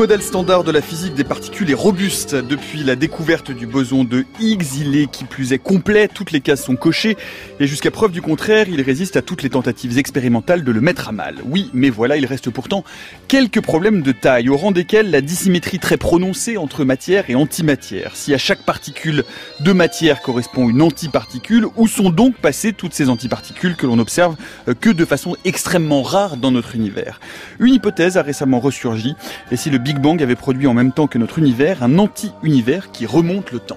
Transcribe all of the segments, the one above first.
Le modèle standard de la physique des particules est robuste. Depuis la découverte du boson de Higgs, il est qui plus est complet, toutes les cases sont cochées, et jusqu'à preuve du contraire, il résiste à toutes les tentatives expérimentales de le mettre à mal. Oui, mais voilà, il reste pourtant quelques problèmes de taille, au rang desquels la dissymétrie très prononcée entre matière et antimatière. Si à chaque particule de matière correspond une antiparticule, où sont donc passées toutes ces antiparticules que l'on observe euh, que de façon extrêmement rare dans notre univers? Une hypothèse a récemment ressurgi, et si le Big Bang avait produit en même temps que notre univers un anti-univers qui remonte le temps.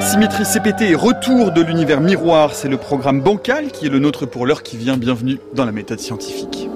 Symétrie CPT et retour de l'univers miroir, c'est le programme bancal qui est le nôtre pour l'heure qui vient. Bienvenue dans la méthode scientifique.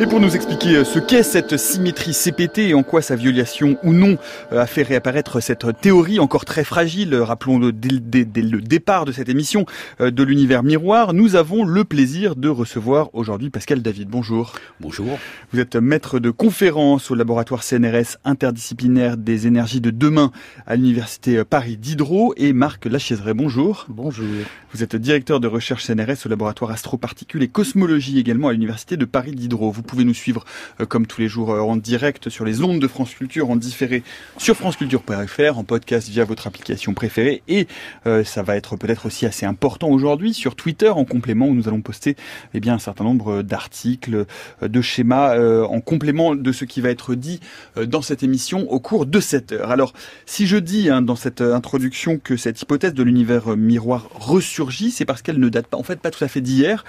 Et pour nous expliquer euh, ce qu'est cette symétrie CPT et en quoi sa violation ou non euh, a fait réapparaître cette théorie encore très fragile, rappelons-le dès, le départ de cette émission euh, de l'univers miroir, nous avons le plaisir de recevoir aujourd'hui Pascal David. Bonjour. Bonjour. Vous êtes maître de conférence au laboratoire CNRS interdisciplinaire des énergies de demain à l'université Paris Diderot et Marc Lachiezeret. Bonjour. Bonjour. Vous êtes directeur de recherche CNRS au laboratoire astroparticules et cosmologie également à l'université de Paris Diderot. Vous pouvez nous suivre euh, comme tous les jours euh, en direct sur les ondes de France Culture, en différé sur franceculture.fr, en podcast via votre application préférée. Et euh, ça va être peut-être aussi assez important aujourd'hui sur Twitter en complément où nous allons poster eh bien, un certain nombre d'articles, de schémas en complément de ce qui va être dit dans cette émission au cours de cette heure. Alors, si je dis hein, dans cette introduction que cette hypothèse de l'univers miroir ressurgit, c'est parce qu'elle ne date pas, en fait, pas tout à fait d'hier.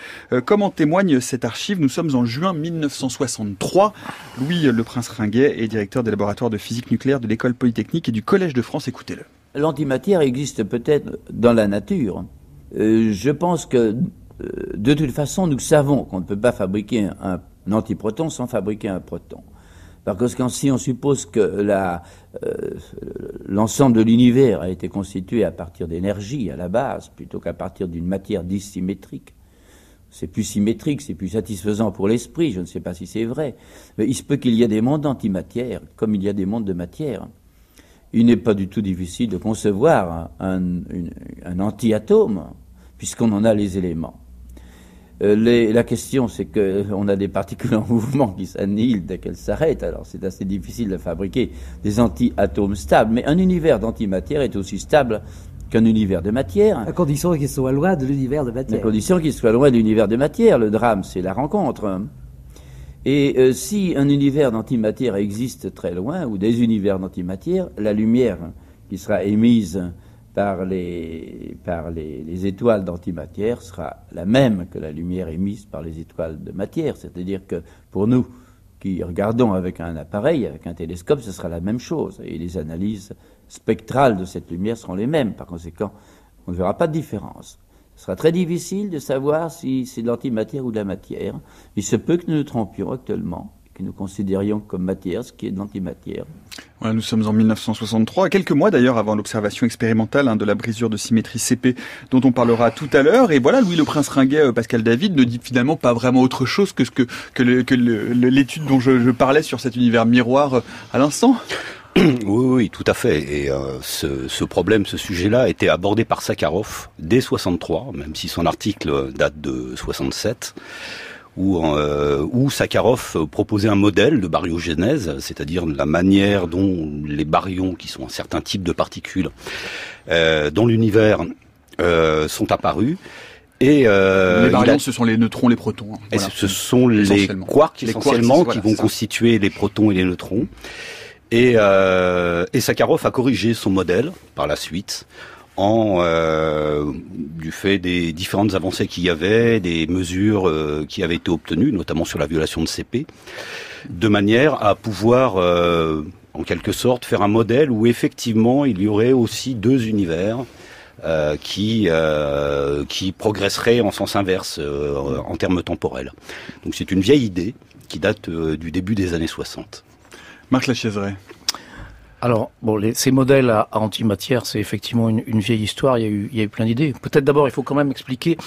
comme en témoigne cette archive, nous sommes en juin 19 1963. Louis Le Prince Ringuet est directeur des laboratoires de physique nucléaire de l'école polytechnique et du Collège de France. Écoutez-le. L'antimatière existe peut-être dans la nature. Euh, je pense que euh, de toute façon, nous savons qu'on ne peut pas fabriquer un, antiproton sans fabriquer un proton. Parce que si on suppose que euh, l'ensemble de l'univers a été constitué à partir d'énergie à la base, plutôt qu'à partir d'une matière dissymétrique, c'est plus symétrique, c'est plus satisfaisant pour l'esprit, je ne sais pas si c'est vrai, mais il se peut qu'il y ait des mondes d'antimatière, comme il y a des mondes de matière. Il n'est pas du tout difficile de concevoir un, anti-atome, puisqu'on en a les éléments. Euh, la question, c'est qu'on a des particules en mouvement qui s'annihilent dès qu'elles s'arrêtent, alors c'est assez difficile de fabriquer des anti-atomes stables, mais un univers d'antimatière est aussi stable qu'un univers de matière. À condition qu'il soit loin de l'univers de matière. À condition qu'il soit loin de l'univers de matière. Le drame, c'est la rencontre. Et euh, si un univers d'antimatière existe très loin, ou des univers d'antimatière, la lumière qui sera émise par les, par les, les étoiles d'antimatière sera la même que la lumière émise par les étoiles de matière. C'est-à-dire que pour nous, qui regardons avec un appareil, avec un télescope, ce sera la même chose. Et les analyses spectrales de cette lumière seront les mêmes. Par conséquent, on ne verra pas de différence. Ce sera très difficile de savoir si c'est de l'antimatière ou de la matière. Il se peut que nous nous trompions actuellement, que nous considérions comme matière ce qui est de l'antimatière. Voilà, nous sommes en 1963, quelques mois d'ailleurs avant l'observation expérimentale hein, de la brisure de symétrie CP dont on parlera tout à l'heure. Et voilà, Louis le Prince Ringuet, euh, Pascal David ne dit finalement pas vraiment autre chose que ce que, que l'étude dont je, je, parlais sur cet univers miroir euh, à l'instant. Oui, oui, tout à fait. Et euh, ce, problème, ce sujet-là, a été abordé par Sakharov dès 63, même si son article date de 67 où, euh, où Sakharov proposait un modèle de baryogénèse, c'est-à-dire la manière dont les baryons, qui sont un certain type de particules, euh, dans l'univers euh, sont apparus. Et euh, les baryons, ce sont les neutrons, les protons. Hein. et ce sont les quarks essentiellement qui vont constituer les protons et les neutrons. Et, euh, et Sakharov a corrigé son modèle par la suite euh, du fait des différentes avancées qu'il y avait, des mesures euh, qui avaient été obtenues, notamment sur la violation de CP, de manière à pouvoir, euh, en quelque sorte, faire un modèle où effectivement il y aurait aussi deux univers. Qui euh, qui progresserait en sens inverse en termes temporels. Donc c'est une vieille idée qui date du début des années 60. Marc Lachaiseret. Alors, bon, ces modèles à, antimatière, c'est effectivement une, vieille histoire. Il y a eu, il y a eu plein d'idées. Peut-être d'abord, il faut quand même expliquer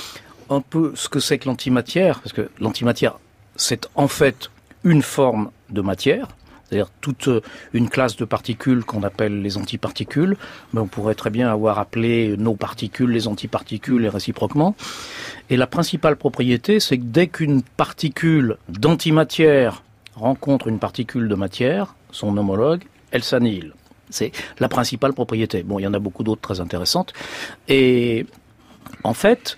un peu ce que c'est que l'antimatière, parce que l'antimatière c'est en fait une forme de matière, c'est-à-dire toute une classe de particules qu'on appelle les antiparticules, mais on pourrait très bien avoir appelé nos particules les antiparticules et réciproquement. Et la principale propriété, c'est que dès qu'une particule d'antimatière rencontre une particule de matière, son homologue, elle s'annihile. C'est la principale propriété. Bon, il y en a beaucoup d'autres très intéressantes. Et en fait,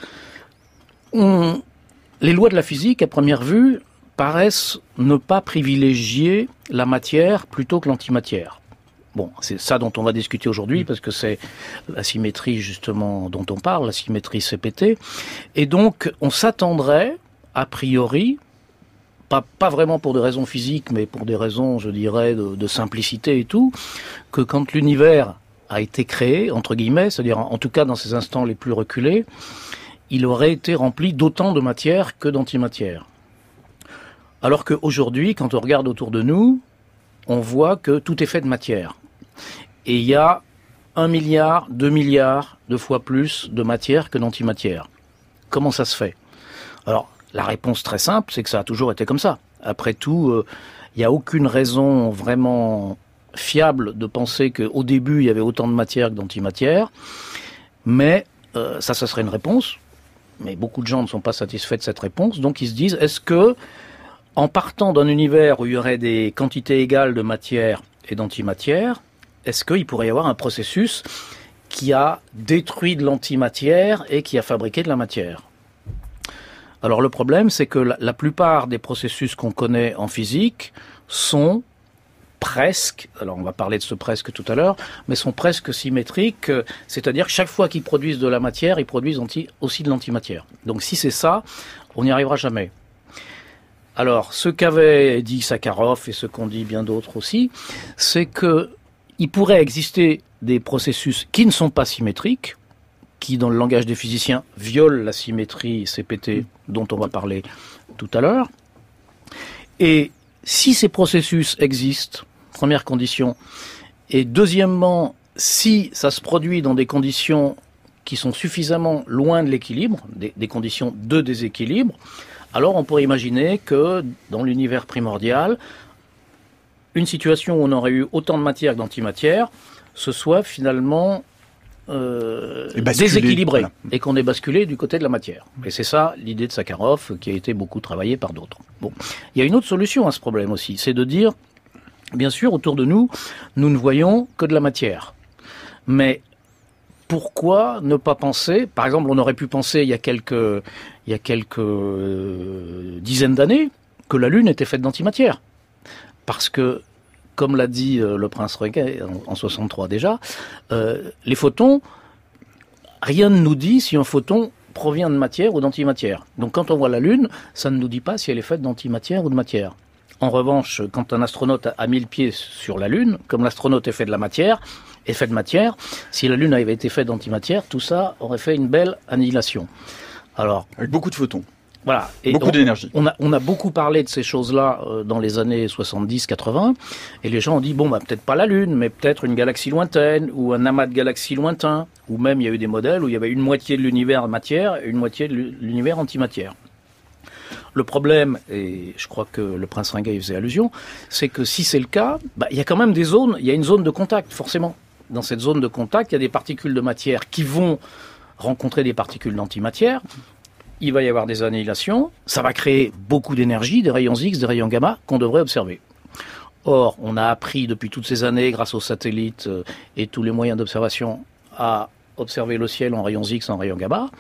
les lois de la physique, à première vue, paraissent ne pas privilégier la matière plutôt que l'antimatière. Bon, c'est ça dont on va discuter aujourd'hui parce que c'est la symétrie justement dont on parle, la symétrie CPT. Et donc, on s'attendrait, a priori, pas, vraiment pour des raisons physiques, mais pour des raisons, je dirais, de, de simplicité et tout, que quand l'univers a été créé, entre guillemets, c'est-à-dire en tout cas dans ses instants les plus reculés, il aurait été rempli d'autant de matière que d'antimatière. Alors qu'aujourd'hui, quand on regarde autour de nous, on voit que tout est fait de matière. Et il y a un milliard, deux milliards de fois plus de matière que d'antimatière. Comment ça se fait? Alors, la réponse très simple, c'est que ça a toujours été comme ça. Après tout, euh, il n'y a aucune raison vraiment fiable de penser qu'au début, il y avait autant de matière que d'antimatière. Mais euh, ça, ce serait une réponse. Mais beaucoup de gens ne sont pas satisfaits de cette réponse. Donc, ils se disent, est-ce que en partant d'un univers où il y aurait des quantités égales de matière et d'antimatière, est-ce qu'il pourrait y avoir un processus qui a détruit de l'antimatière et qui a fabriqué de la matière? Alors le problème, c'est que la, plupart des processus qu'on connaît en physique sont presque, alors on va parler de ce presque tout à l'heure, mais sont presque symétriques, c'est-à-dire que chaque fois qu'ils produisent de la matière, ils produisent aussi de l'antimatière. Donc si c'est ça, on n'y arrivera jamais. Alors, ce qu'avait dit Sakharov et ce qu'ont dit bien d'autres aussi, c'est que il pourrait exister des processus qui ne sont pas symétriques, qui, dans le langage des physiciens, violent la symétrie CPT dont on va parler tout à l'heure. Et si ces processus existent, première condition, et deuxièmement, si ça se produit dans des conditions qui sont suffisamment loin de l'équilibre, des, conditions de déséquilibre, alors on pourrait imaginer que dans l'univers primordial, une situation où on aurait eu autant de matière que d'antimatière, ce soit finalement euh, déséquilibré et qu'on ait basculé du côté de la matière. Et c'est ça l'idée de Sakharov qui a été beaucoup travaillée par d'autres. Bon, il y a une autre solution à ce problème aussi, c'est de dire, bien sûr, autour de nous, nous ne voyons que de la matière. Mais pourquoi ne pas penser, par exemple, on aurait pu penser il y a quelques, il y a quelques euh, dizaines d'années que la Lune était faite d'antimatière. Parce que, comme l'a dit euh, le prince Reggae en, 63 déjà, euh, les photons, rien ne nous dit si un photon provient de matière ou d'antimatière. Donc quand on voit la Lune, ça ne nous dit pas si elle est faite d'antimatière ou de matière. En revanche, quand un astronaute a mis le pied sur la Lune, comme l'astronaute est fait de la matière, est fait de matière, si la Lune avait été faite d'antimatière, tout ça aurait fait une belle annihilation. Alors, avec beaucoup de photons. Voilà. Et beaucoup d'énergie. On a, on a beaucoup parlé de ces choses-là euh, dans les années 70-80, et les gens ont dit, bon, bah, peut-être pas la Lune, mais peut-être une galaxie lointaine, ou un amas de galaxies lointains, ou même il y a eu des modèles où il y avait une moitié de l'univers matière et une moitié de l'univers antimatière. Le problème, et je crois que le prince Ringay faisait allusion, c'est que si c'est le cas, bah, il y a quand même des zones, il y a une zone de contact, forcément. Dans cette zone de contact, il y a des particules de matière qui vont rencontrer des particules d'antimatière, il va y avoir des annihilations, ça va créer beaucoup d'énergie, des rayons X, des rayons gamma qu'on devrait observer. Or, on a appris depuis toutes ces années, grâce aux satellites euh, et tous les moyens d'observation, à observer le ciel en rayons X, en rayons gamma,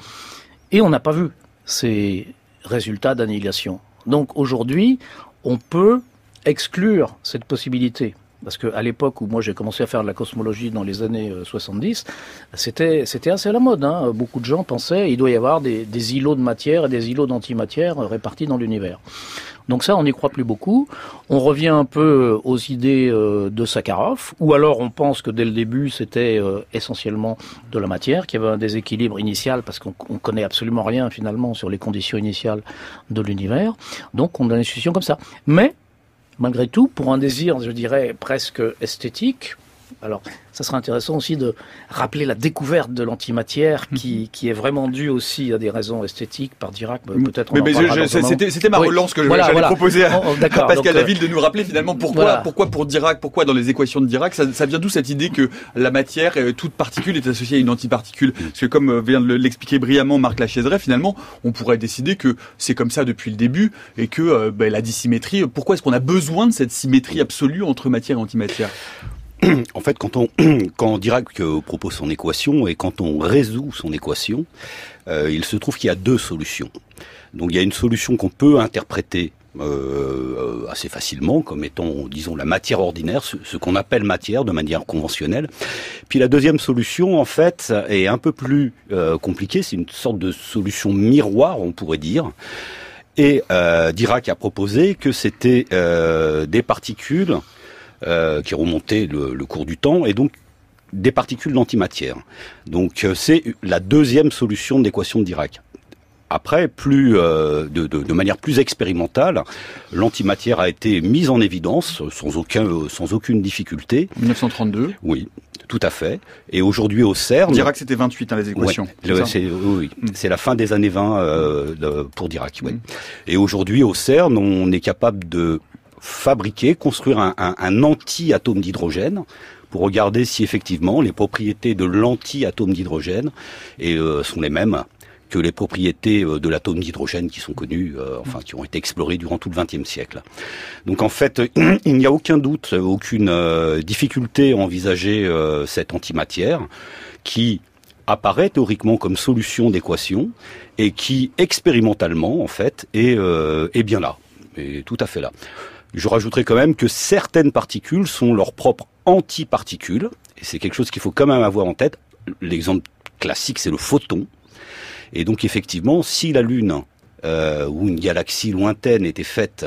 et on n'a pas vu ces résultats d'annihilation. Donc aujourd'hui, on peut exclure cette possibilité. Parce qu'à l'époque où moi j'ai commencé à faire de la cosmologie dans les années 70, euh, c'était c'était assez à la mode. Hein. Beaucoup de gens pensaient il doit y avoir des, îlots de matière et des îlots d'antimatière répartis dans l'univers. Donc ça, on n'y croit plus beaucoup. On revient un peu aux idées euh, de Sakharov, ou alors on pense que dès le début, c'était euh, essentiellement de la matière, qu'il y avait un déséquilibre initial, parce qu'on connaît absolument rien finalement sur les conditions initiales de l'univers. Donc on a une situation comme ça. Mais malgré tout, pour un désir, je dirais, presque esthétique, alors ça serait intéressant aussi de rappeler la découverte de l'antimatière mhm. qui, qui est vraiment due aussi à des raisons esthétiques par Dirac. Peut-être. Mais, mais c'était ma relance que je voulais proposer à, Pascal Laville de nous rappeler finalement pourquoi, pourquoi pour Dirac, pourquoi dans les équations de Dirac, ça, ça vient d'où cette idée que la matière, toute particule est associée à une antiparticule? Mm. Parce que comme vient de l'expliquer brillamment Marc Lachaiseray, finalement, on pourrait décider que c'est comme ça depuis le début et que ben, la dissymétrie, pourquoi est-ce qu'on a besoin de cette symétrie absolue entre matière et antimatière? En fait, quand on quand Dirac propose son équation et quand on résout son équation, euh, il se trouve qu'il y a deux solutions. Donc il y a une solution qu'on peut interpréter euh, assez facilement comme étant, disons, la matière ordinaire, ce, qu'on appelle matière de manière conventionnelle. Puis la deuxième solution, en fait, est un peu plus euh, compliquée. C'est une sorte de solution miroir, on pourrait dire. Et euh, Dirac a proposé que c'était euh, des particules euh, qui remontaient le, le, cours du temps et donc des particules d'antimatière. Donc euh, c'est la deuxième solution d'équation de Dirac. Après, plus euh, de, de, de, manière plus expérimentale, l'antimatière a été mise en évidence sans aucun sans aucune difficulté. 1932. Oui, tout à fait. Et aujourd'hui au CERN... Dirac, c'était 28, hein, les équations. c'est, oui, mm. c'est la fin des années 20 euh, pour Dirac. Mm. Et aujourd'hui au CERN, on est capable de fabriquer, construire un, un, un anti-atome d'hydrogène pour regarder si effectivement les propriétés de l'anti-atome d'hydrogène euh, sont les mêmes que les propriétés euh, de l'atome d'hydrogène qui sont connues, euh, enfin qui ont été explorées durant tout le XXe siècle. Donc en fait, il n'y a aucun doute, aucune euh, difficulté à envisager cette antimatière qui apparaît théoriquement comme solution d'équation et qui expérimentalement en fait est, est bien là, est tout à fait là. Je rajouterai quand même que certaines particules sont leurs propres antiparticules et c'est quelque chose qu'il faut quand même avoir en tête. L'exemple classique, c'est le photon. Et donc effectivement, si la Lune euh, ou une galaxie lointaine était faite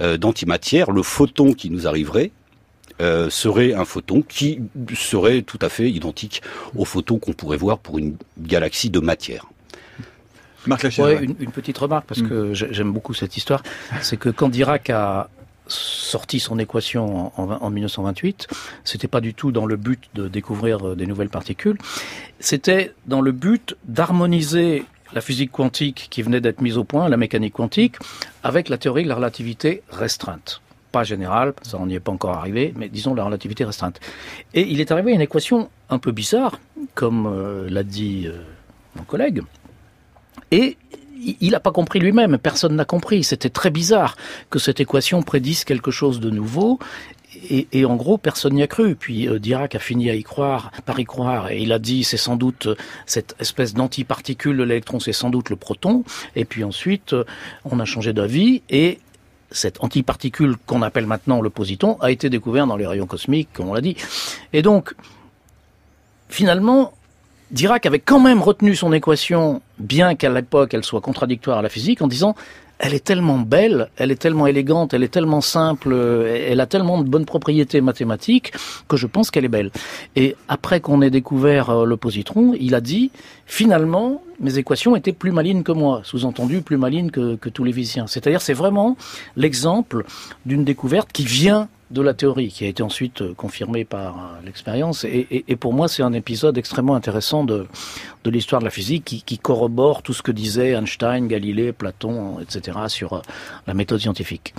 euh, d'antimatière, le photon qui nous arriverait euh, serait un photon qui serait tout à fait identique au photon qu'on pourrait voir pour une galaxie de matière. Marc ouais, une, une, petite remarque, parce mm. que j'aime beaucoup cette histoire, c'est que quand Dirac a sorti son équation en, en, en 1928, c'était pas du tout dans le but de découvrir des nouvelles particules, c'était dans le but d'harmoniser la physique quantique qui venait d'être mise au point, la mécanique quantique, avec la théorie de la relativité restreinte. Pas générale, ça on n'y est pas encore arrivé, mais disons la relativité restreinte. Et il est arrivé à une équation un peu bizarre, comme euh, l'a dit euh, mon collègue, et il n'a pas compris lui-même, personne n'a compris. C'était très bizarre que cette équation prédise quelque chose de nouveau et, en gros, personne n'y a cru. Puis euh, Dirac a fini à y croire, par y croire, et il a dit c'est sans doute euh, cette espèce d'antiparticule de l'électron, c'est sans doute le proton. Et puis ensuite, euh, on a changé d'avis et cette antiparticule qu'on appelle maintenant le positon a été découvert dans les rayons cosmiques, comme on l'a dit. Et donc, finalement, Dirac avait quand même retenu son équation, bien qu'à l'époque elle soit contradictoire à la physique, en disant elle est tellement belle, elle est tellement élégante, elle est tellement simple, elle a tellement de bonnes propriétés mathématiques que je pense qu'elle est belle. Et après qu'on ait découvert euh, le positron, il a dit finalement mes équations étaient plus malines que moi, sous-entendu plus malines que, que tous les physiciens. C'est-à-dire c'est vraiment l'exemple d'une découverte qui vient de la théorie, qui a été ensuite euh, confirmée par euh, l'expérience. Et, pour moi, c'est un épisode extrêmement intéressant de, l'histoire de la physique qui, qui, corrobore tout ce que disaient Einstein, Galilée, Platon, etc. sur euh, la méthode scientifique.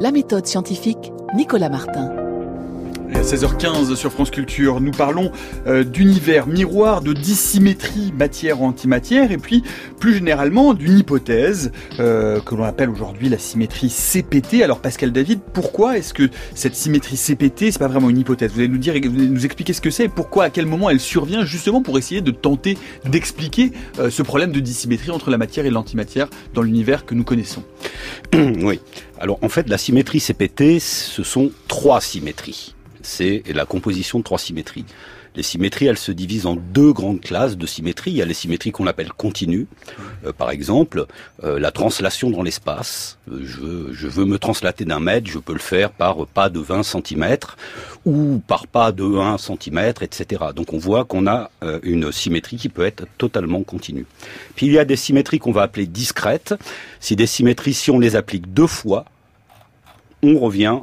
La méthode scientifique, Nicolas Martin. À 16h15 sur France Culture, nous parlons euh, d'univers miroir, de dissymétrie matière-antimatière, et puis plus généralement d'une hypothèse euh, que l'on appelle aujourd'hui la symétrie CPT. Alors Pascal David, pourquoi est-ce que cette symétrie CPT, c'est pas vraiment une hypothèse? Vous allez nous dire, vous allez nous expliquer ce que c'est et pourquoi, à quel moment elle survient, justement pour essayer de tenter d'expliquer euh, ce problème de dissymétrie entre la matière et l'antimatière dans l'univers que nous connaissons. Oui. Alors en fait, la symétrie CPT, ce sont trois symétries c'est la composition de trois symétries. Les symétries, elles se divisent en deux grandes classes de symétries. Il y a les symétries qu'on appelle continues. Euh, par exemple, euh, la translation dans l'espace. Euh, je, je, veux me translater d'un mètre, je peux le faire par pas de 20 cm ou par pas de 1 cm, etc. Donc on voit qu'on a une symétrie qui peut être totalement continue. Puis il y a des symétries qu'on va appeler discrètes. Si des symétries, si on les applique deux fois, on revient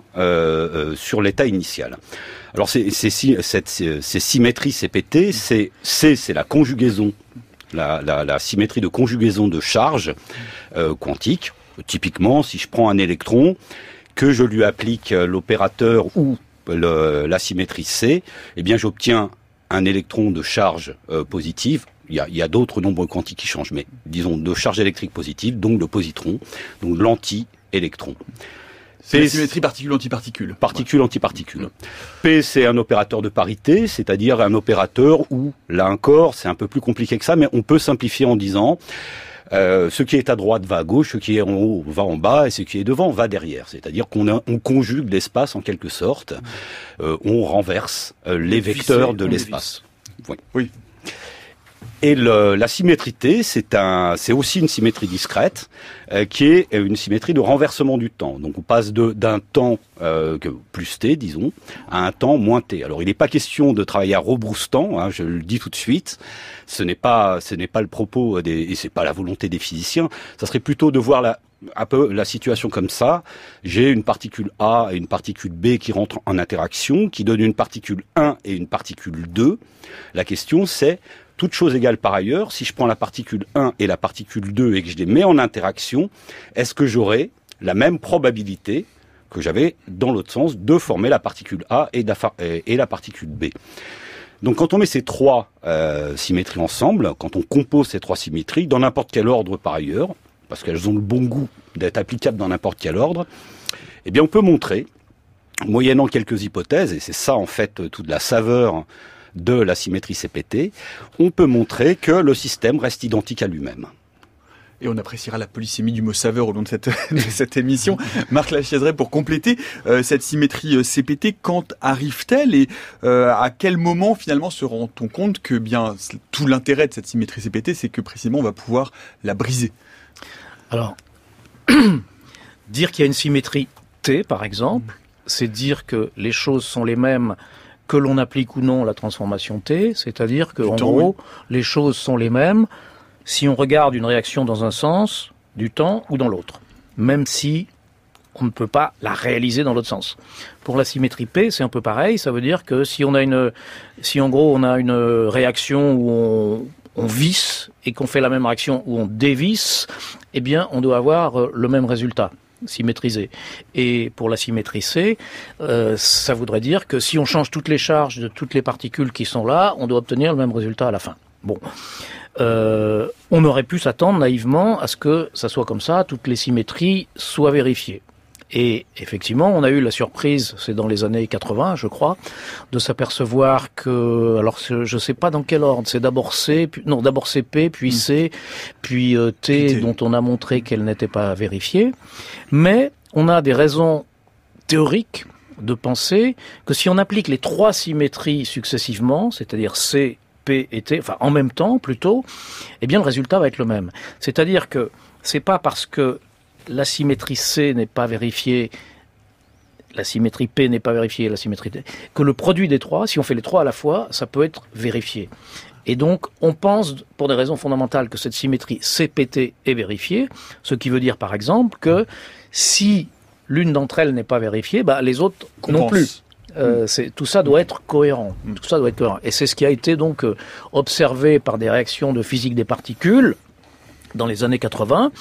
sur l'état initial. Alors c'est, cette, ces symétries CPT, c'est c'est la conjugaison, la, symétrie de conjugaison de charge euh, quantique. Typiquement, si je prends un électron, que je lui applique l'opérateur ou la symétrie C, eh bien j'obtiens un électron de charge euh, positive. Il y a, d'autres nombres quantiques qui changent, mais disons de charge électrique positive, donc de positron, donc l'anti-électron. C'est la symétrie particule-antiparticule. Particule-antiparticule. P, c'est un opérateur de parité, c'est-à-dire un opérateur où, là encore, c'est un peu plus compliqué que ça, mais on peut simplifier en disant euh, ce qui est à droite va à gauche, ce qui est en haut va en bas, et ce qui est devant va derrière. C'est-à-dire qu'on on conjugue l'espace en quelque sorte, euh, on renverse euh, les vecteurs de l'espace. Oui. oui. Et le, la symétrité, c'est un, c'est aussi une symétrie discrète, euh, qui est une symétrie de renversement du temps. Donc on passe d'un temps euh, plus t, disons, à un temps moins t. Alors il n'est pas question de travailler à rebrousse-temps, hein, je le dis tout de suite. Ce n'est pas, ce n'est pas le propos des, et c'est pas la volonté des physiciens. Ça serait plutôt de voir la, un peu la situation comme ça. J'ai une particule A et une particule B qui rentrent en interaction, qui donnent une particule 1 et une particule 2. La question c'est toute chose égale par ailleurs, si je prends la particule 1 et la particule 2 et que je les mets en interaction, est-ce que j'aurai la même probabilité que j'avais dans l'autre sens de former la particule A et, la particule B? Donc quand on met ces trois euh, symétries ensemble, quand on compose ces trois symétries, dans n'importe quel ordre par ailleurs, parce qu'elles ont le bon goût d'être applicables dans n'importe quel ordre, eh bien on peut montrer, moyennant quelques hypothèses, et c'est ça en fait toute la saveur de la symétrie CPT, on peut montrer que le système reste identique à lui-même et on appréciera la polysémie du mot saveur au long de cette, cette émission. Marc Lachaiseret, pour compléter euh, cette symétrie euh, CPT, quand arrive-t-elle et euh, à quel moment finalement se rend-on compte que bien tout l'intérêt de cette symétrie CPT, c'est que précisément on va pouvoir la briser? Alors, dire qu'il y a une symétrie T, par exemple, c'est dire que les choses sont les mêmes que l'on applique ou non la transformation T, c'est-à-dire que en gros, les choses sont les mêmes si on regarde une réaction dans un sens du temps ou dans l'autre, même si on ne peut pas la réaliser dans l'autre sens. Pour la symétrie P, c'est un peu pareil, ça veut dire que si on a une si en gros on a une réaction où on, on visse et qu'on fait la même réaction où on dévisse, eh bien on doit avoir le même résultat symétrisé. Et pour la symétrie C, euh, ça voudrait dire que si on change toutes les charges de toutes les particules qui sont là, on doit obtenir le même résultat à la fin. Bon. Euh, on aurait pu s'attendre naïvement à ce que ça soit comme ça, toutes les symétries soient vérifiées. Et effectivement, on a eu la surprise, c'est dans les années 80, je crois, de s'apercevoir que, alors je ne sais pas dans quel ordre, c'est d'abord C, puis, non, d'abord CP, puis hmm. C, puis euh, T, dont on a montré qu'elle n'était pas vérifiée. Mais on a des raisons théoriques de penser que si on applique les trois symétries successivement, c'est-à-dire C, P et T, enfin en même temps plutôt, eh bien le résultat va être le même. C'est-à-dire que c'est pas parce que la symétrie C n'est pas vérifiée, la symétrie P n'est pas vérifiée, la symétrie T, que le produit des trois, si on fait les trois à la fois, ça peut être vérifié. Et donc, on pense, pour des raisons fondamentales, que cette symétrie CPT est vérifiée, ce qui veut dire, par exemple, que si l'une d'entre elles n'est pas vérifiée, bah, les autres non plus. Euh, tout ça doit être cohérent. Tout ça doit être cohérent. Et c'est ce qui a été donc euh, observé par des réactions de physique des particules dans les années 80.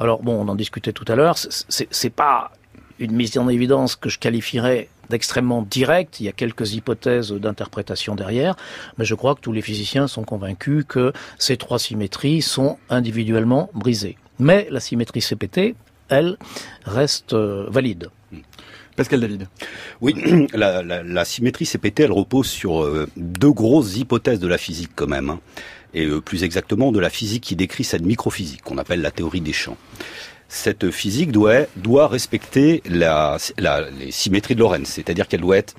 Alors bon, on en discutait tout à l'heure. C'est pas une mise en évidence que je qualifierais d'extrêmement directe. Il y a quelques hypothèses d'interprétation derrière, mais je crois que tous les physiciens sont convaincus que ces trois symétries sont individuellement brisées. Mais la symétrie CPT, elle, reste euh, valide. Pascal David. Oui, la, la, la, symétrie CPT, elle repose sur euh, deux grosses hypothèses de la physique quand même, hein, et euh, plus exactement de la physique qui décrit cette microphysique qu'on appelle la théorie des champs. Cette physique doit, respecter les symétries de Lorentz, c'est-à-dire qu'elle doit être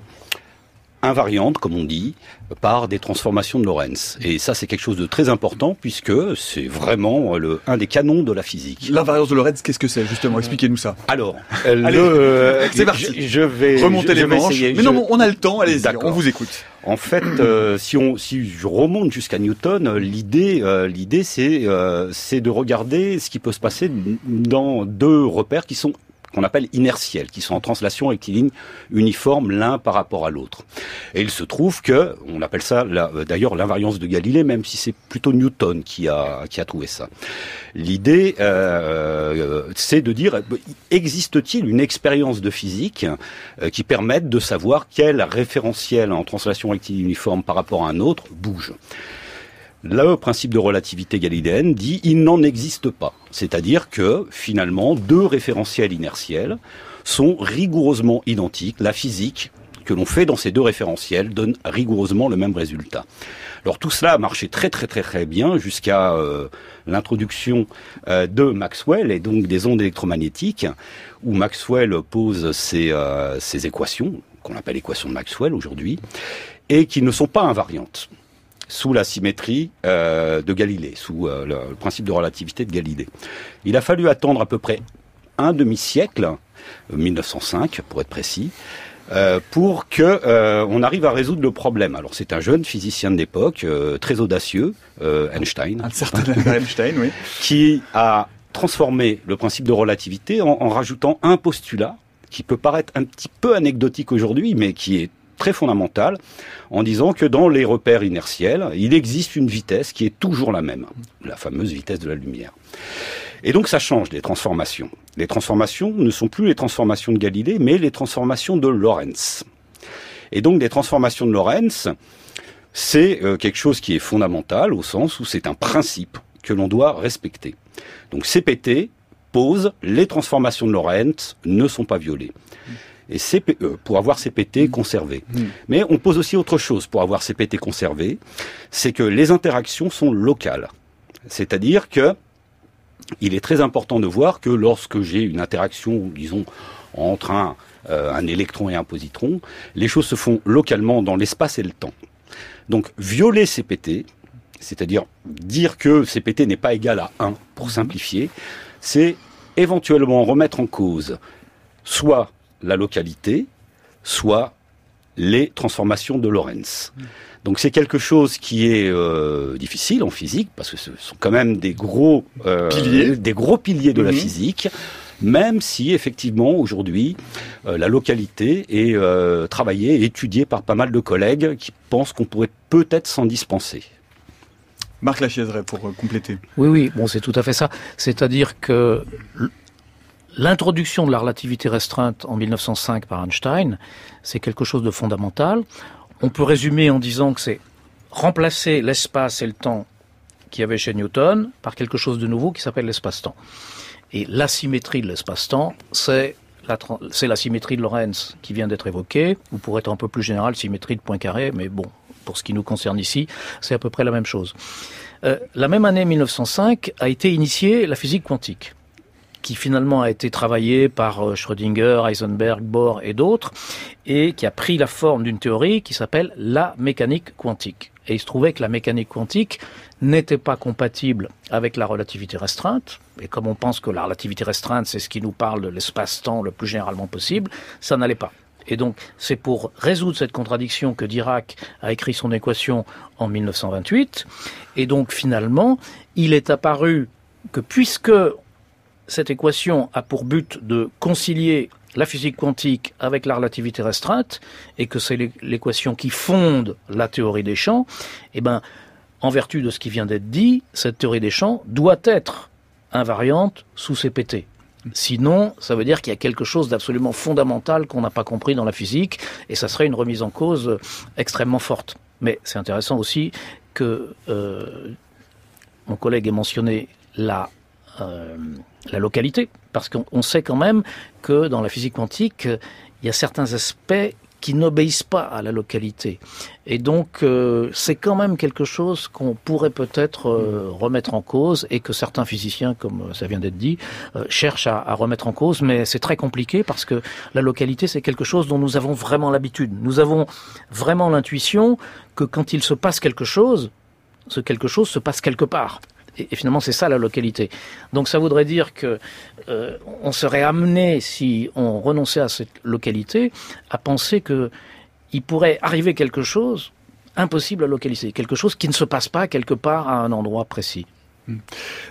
invariantes, comme on dit, par des transformations de Lorentz. Et ça, c'est quelque chose de très important puisque c'est vraiment le, un des canons de la physique. L'invariance de Lorentz, qu'est-ce que c'est justement? Expliquez-nous ça. Alors, le, c'est parti. Je, vais remonter les manches. Mais non, on a le temps. Allez-y, on vous écoute. En fait, euh, si on si je remonte jusqu'à Newton, l'idée euh, l'idée c'est euh, c'est de regarder ce qui peut se passer dans deux repères qui sont qu'on appelle inertiels, qui sont en translation rectiligne uniforme l'un par rapport à l'autre. Et il se trouve que, on appelle ça d'ailleurs l'invariance de Galilée, même si c'est plutôt Newton qui a, qui a trouvé ça. L'idée, euh, c'est de dire, existe-t-il une expérience de physique euh, qui permette de savoir quel référentiel en translation rectiligne uniforme par rapport à un autre bouge? Le principe de relativité galiléenne dit il n'en existe pas. C'est-à-dire que finalement, deux référentiels inertiels sont rigoureusement identiques. La physique que l'on fait dans ces deux référentiels donne rigoureusement le même résultat. Alors tout cela a marché très très très très bien jusqu'à euh, l'introduction euh, de Maxwell et donc des ondes électromagnétiques, où Maxwell pose ses, euh, ses équations, qu'on appelle équations de Maxwell aujourd'hui, et qui ne sont pas invariantes sous la symétrie euh, de Galilée, sous euh, le, principe de relativité de Galilée. Il a fallu attendre à peu près un demi-siècle, 1905 pour être précis, euh, pour que on arrive à résoudre le problème. Alors c'est un jeune physicien de l'époque, très audacieux, Einstein, un certain Einstein, oui, qui a transformé le principe de relativité en, en rajoutant un postulat qui peut paraître un petit peu anecdotique aujourd'hui, mais qui est très fondamentale en disant que dans les repères inertiels, il existe une vitesse qui est toujours la même, la fameuse vitesse de la lumière. Et donc ça change les transformations. Les transformations ne sont plus les transformations de Galilée, mais les transformations de Lorentz. Et donc des transformations de Lorentz, c'est euh, quelque chose qui est fondamental au sens où c'est un principe que l'on doit respecter. Donc CPT pose les transformations de Lorentz ne sont pas violées et CPE pour avoir CPT mmh. conservé. Mmh. Mais on pose aussi autre chose pour avoir CPT conservé, c'est que les interactions sont locales. C'est-à-dire que il est très important de voir que lorsque j'ai une interaction, disons, entre un, euh, un électron et un positron, les choses se font localement dans l'espace et le temps. Donc violer CPT, c'est-à-dire dire que CPT n'est pas égal à 1, pour mmh. simplifier, c'est éventuellement remettre en cause soit la localité, soit les transformations de Lorentz. Donc c'est quelque chose qui est euh, difficile en physique parce que ce sont quand même des gros euh, piliers, des gros piliers de la mhm. physique. Même si effectivement aujourd'hui euh, la localité est travaillée et étudiée par pas mal de collègues qui pensent qu'on pourrait peut-être s'en dispenser. Marc Lachiaiserait pour compléter. Oui, oui, bon, c'est tout à fait ça. C'est-à-dire que L'introduction de la relativité restreinte en 1905 par Einstein, c'est quelque chose de fondamental. On peut résumer en disant que c'est remplacer l'espace et le temps qu'il y avait chez Newton par quelque chose de nouveau qui s'appelle l'espace-temps. Et l'asymétrie de l'espace-temps, c'est la, symétrie de Lorentz qui vient d'être évoquée, ou pour être un peu plus général, symétrie de Poincaré, mais bon, pour ce qui nous concerne ici, c'est à peu près la même chose. Euh, la même année 1905 a été initiée la physique quantique qui finalement a été travaillé par euh, Schrödinger, Heisenberg, Bohr et d'autres, et qui a pris la forme d'une théorie qui s'appelle la mécanique quantique. Et il se trouvait que la mécanique quantique n'était pas compatible avec la relativité restreinte. Et comme on pense que la relativité restreinte, c'est ce qui nous parle de l'espace-temps le plus généralement possible, ça n'allait pas. Et donc, c'est pour résoudre cette contradiction que Dirac a écrit son équation en 1928. Et donc, finalement, il est apparu que puisque cette équation a pour but de concilier la physique quantique avec la relativité restreinte, et que c'est l'équation qui fonde la théorie des champs, eh ben, en vertu de ce qui vient d'être dit, cette théorie des champs doit être invariante sous CPT. Sinon, ça veut dire qu'il y a quelque chose d'absolument fondamental qu'on n'a pas compris dans la physique, et ça serait une remise en cause extrêmement forte. Mais c'est intéressant aussi que euh, mon collègue ait mentionné la euh, la localité, parce qu'on sait quand même que dans la physique quantique, il y a certains aspects qui n'obéissent pas à la localité. Et donc, euh, c'est quand même quelque chose qu'on pourrait peut-être euh, remettre en cause et que certains physiciens, comme euh, ça vient d'être dit, cherchent à, à, remettre en cause. Mais c'est très compliqué parce que la localité, c'est quelque chose dont nous avons vraiment l'habitude. Nous avons vraiment l'intuition que quand il se passe quelque chose, ce quelque chose se passe quelque part. Et, finalement, c'est ça la localité. Donc, ça voudrait dire que on serait amené, si on renonçait à cette localité, à penser que il pourrait arriver quelque chose impossible à localiser, quelque chose qui ne se passe pas quelque part à un endroit précis.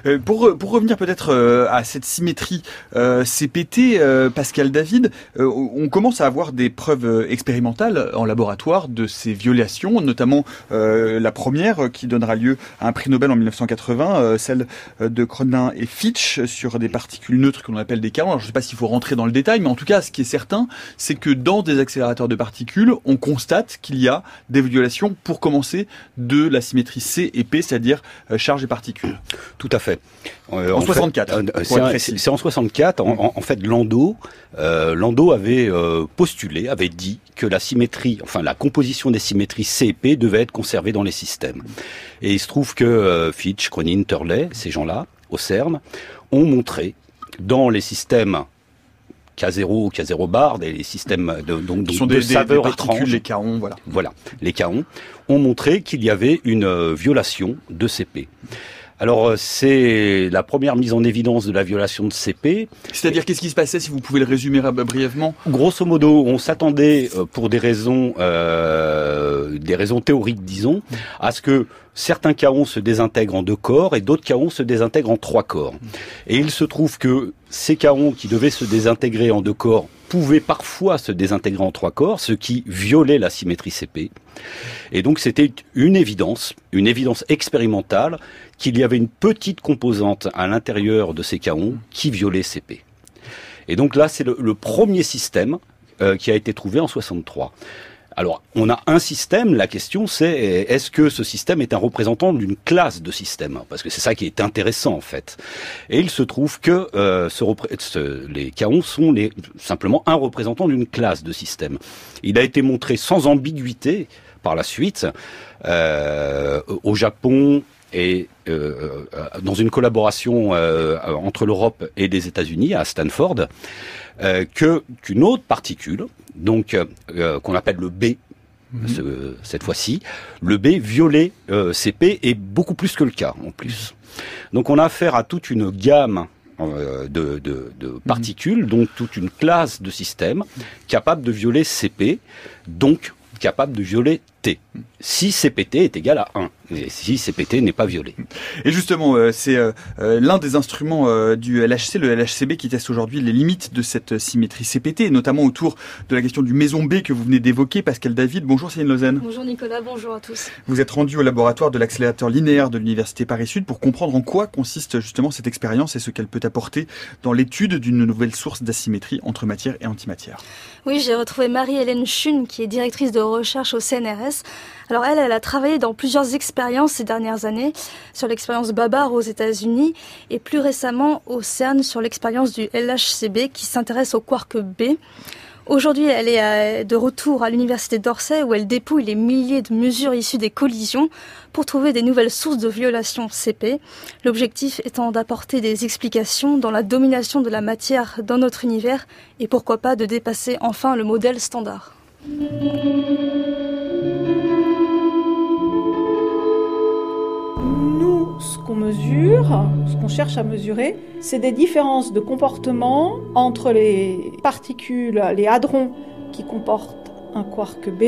Euh, pour, pour revenir peut-être euh, à cette symétrie euh, CPT, Pascal David, on commence à avoir des preuves expérimentales en laboratoire de ces violations, notamment la première qui donnera lieu à un prix Nobel en 1980, celle de Cronin et Fitch sur des particules neutres qu'on appelle des carons. Alors, je ne sais pas s'il faut rentrer dans le détail, mais en tout cas, ce qui est certain, c'est que dans des accélérateurs de particules, on constate qu'il y a des violations, pour commencer, de la symétrie C et P, c'est-à-dire charge et particules. Tout à fait. Euh, en, 64. Euh, c'est en 64. En, fait, Landau, euh, Landau avait postulé, avait dit que la symétrie, enfin la composition des symétries C et P devait être conservée dans les systèmes. Et il se trouve que Fitch, Cronin, Turley, ces gens-là, au CERN, ont montré dans les systèmes K0, K0 bar, des systèmes de, donc, sont des, saveurs étranges. Les kaons, voilà. Voilà, les kaons ont montré qu'il y avait une violation de CP. Alors euh, c'est la première mise en évidence de la violation de CP. C'est-à-dire qu'est-ce qui se passait si vous pouvez le résumer brièvement? Grosso modo, on s'attendait euh, pour des raisons euh, des raisons théoriques disons à ce que certains kaons se désintègrent en deux corps et d'autres kaons se désintègrent en trois corps. Et il se trouve que ces kaons qui devaient se désintégrer en deux corps pouvaient parfois se désintégrer en trois corps, ce qui violait la symétrie CP. Et donc c'était une évidence, une évidence expérimentale qu'il y avait une petite composante à l'intérieur de ces kaons qui violait CP. Et donc là, c'est le, premier système euh, qui a été trouvé en 63. Alors, on a un système, la question c'est est-ce que ce système est un représentant d'une classe de systèmes Parce que c'est ça qui est intéressant en fait. Et il se trouve que euh, les kaons sont simplement un représentant d'une classe de systèmes. Il a été montré sans ambiguïté par la suite euh, au Japon, et euh, dans une collaboration entre l'Europe et les États-Unis à Stanford, qu'une autre particule, donc qu'on appelle le B, mhm. cette fois-ci, le B violet CP est beaucoup plus que le K en plus. Donc on a affaire à toute une gamme de, de, de, mhm. particules, donc toute une classe de systèmes capable de violer CP, donc capable de violer T. Si CPT est égal à 1 si CPT n'est pas violé. Et justement, euh, c'est euh, euh, l'un des instruments du LHC, le LHCb, qui teste aujourd'hui les limites de cette symétrie CPT, notamment autour de la question du maison B que vous venez d'évoquer, Pascal David. Bonjour Céline Lausanne. Bonjour Nicolas, bonjour à tous. Vous êtes rendu au laboratoire de l'accélérateur linéaire de l'Université Paris-Sud pour comprendre en quoi consiste justement cette expérience et ce qu'elle peut apporter dans l'étude d'une nouvelle source d'asymétrie entre matière et antimatière. Oui, j'ai retrouvé Marie-Hélène Chun, qui est directrice de recherche au CNRS. Alors elle, elle a travaillé dans plusieurs expériences ces dernières années, sur l'expérience Babar aux États-Unis et plus récemment au CERN sur l'expérience du LHCb qui s'intéresse au quark B. Aujourd'hui, elle est euh, de retour à l'université d'Orsay où elle dépouille les milliers de mesures issues des collisions pour trouver des nouvelles sources de violation CP. L'objectif étant d'apporter des explications dans la domination de la matière dans notre univers et pourquoi pas de dépasser enfin le modèle standard. Ce qu'on mesure, ce qu'on cherche à mesurer, c'est des différences de comportement entre les particules, les hadrons qui comportent un quark B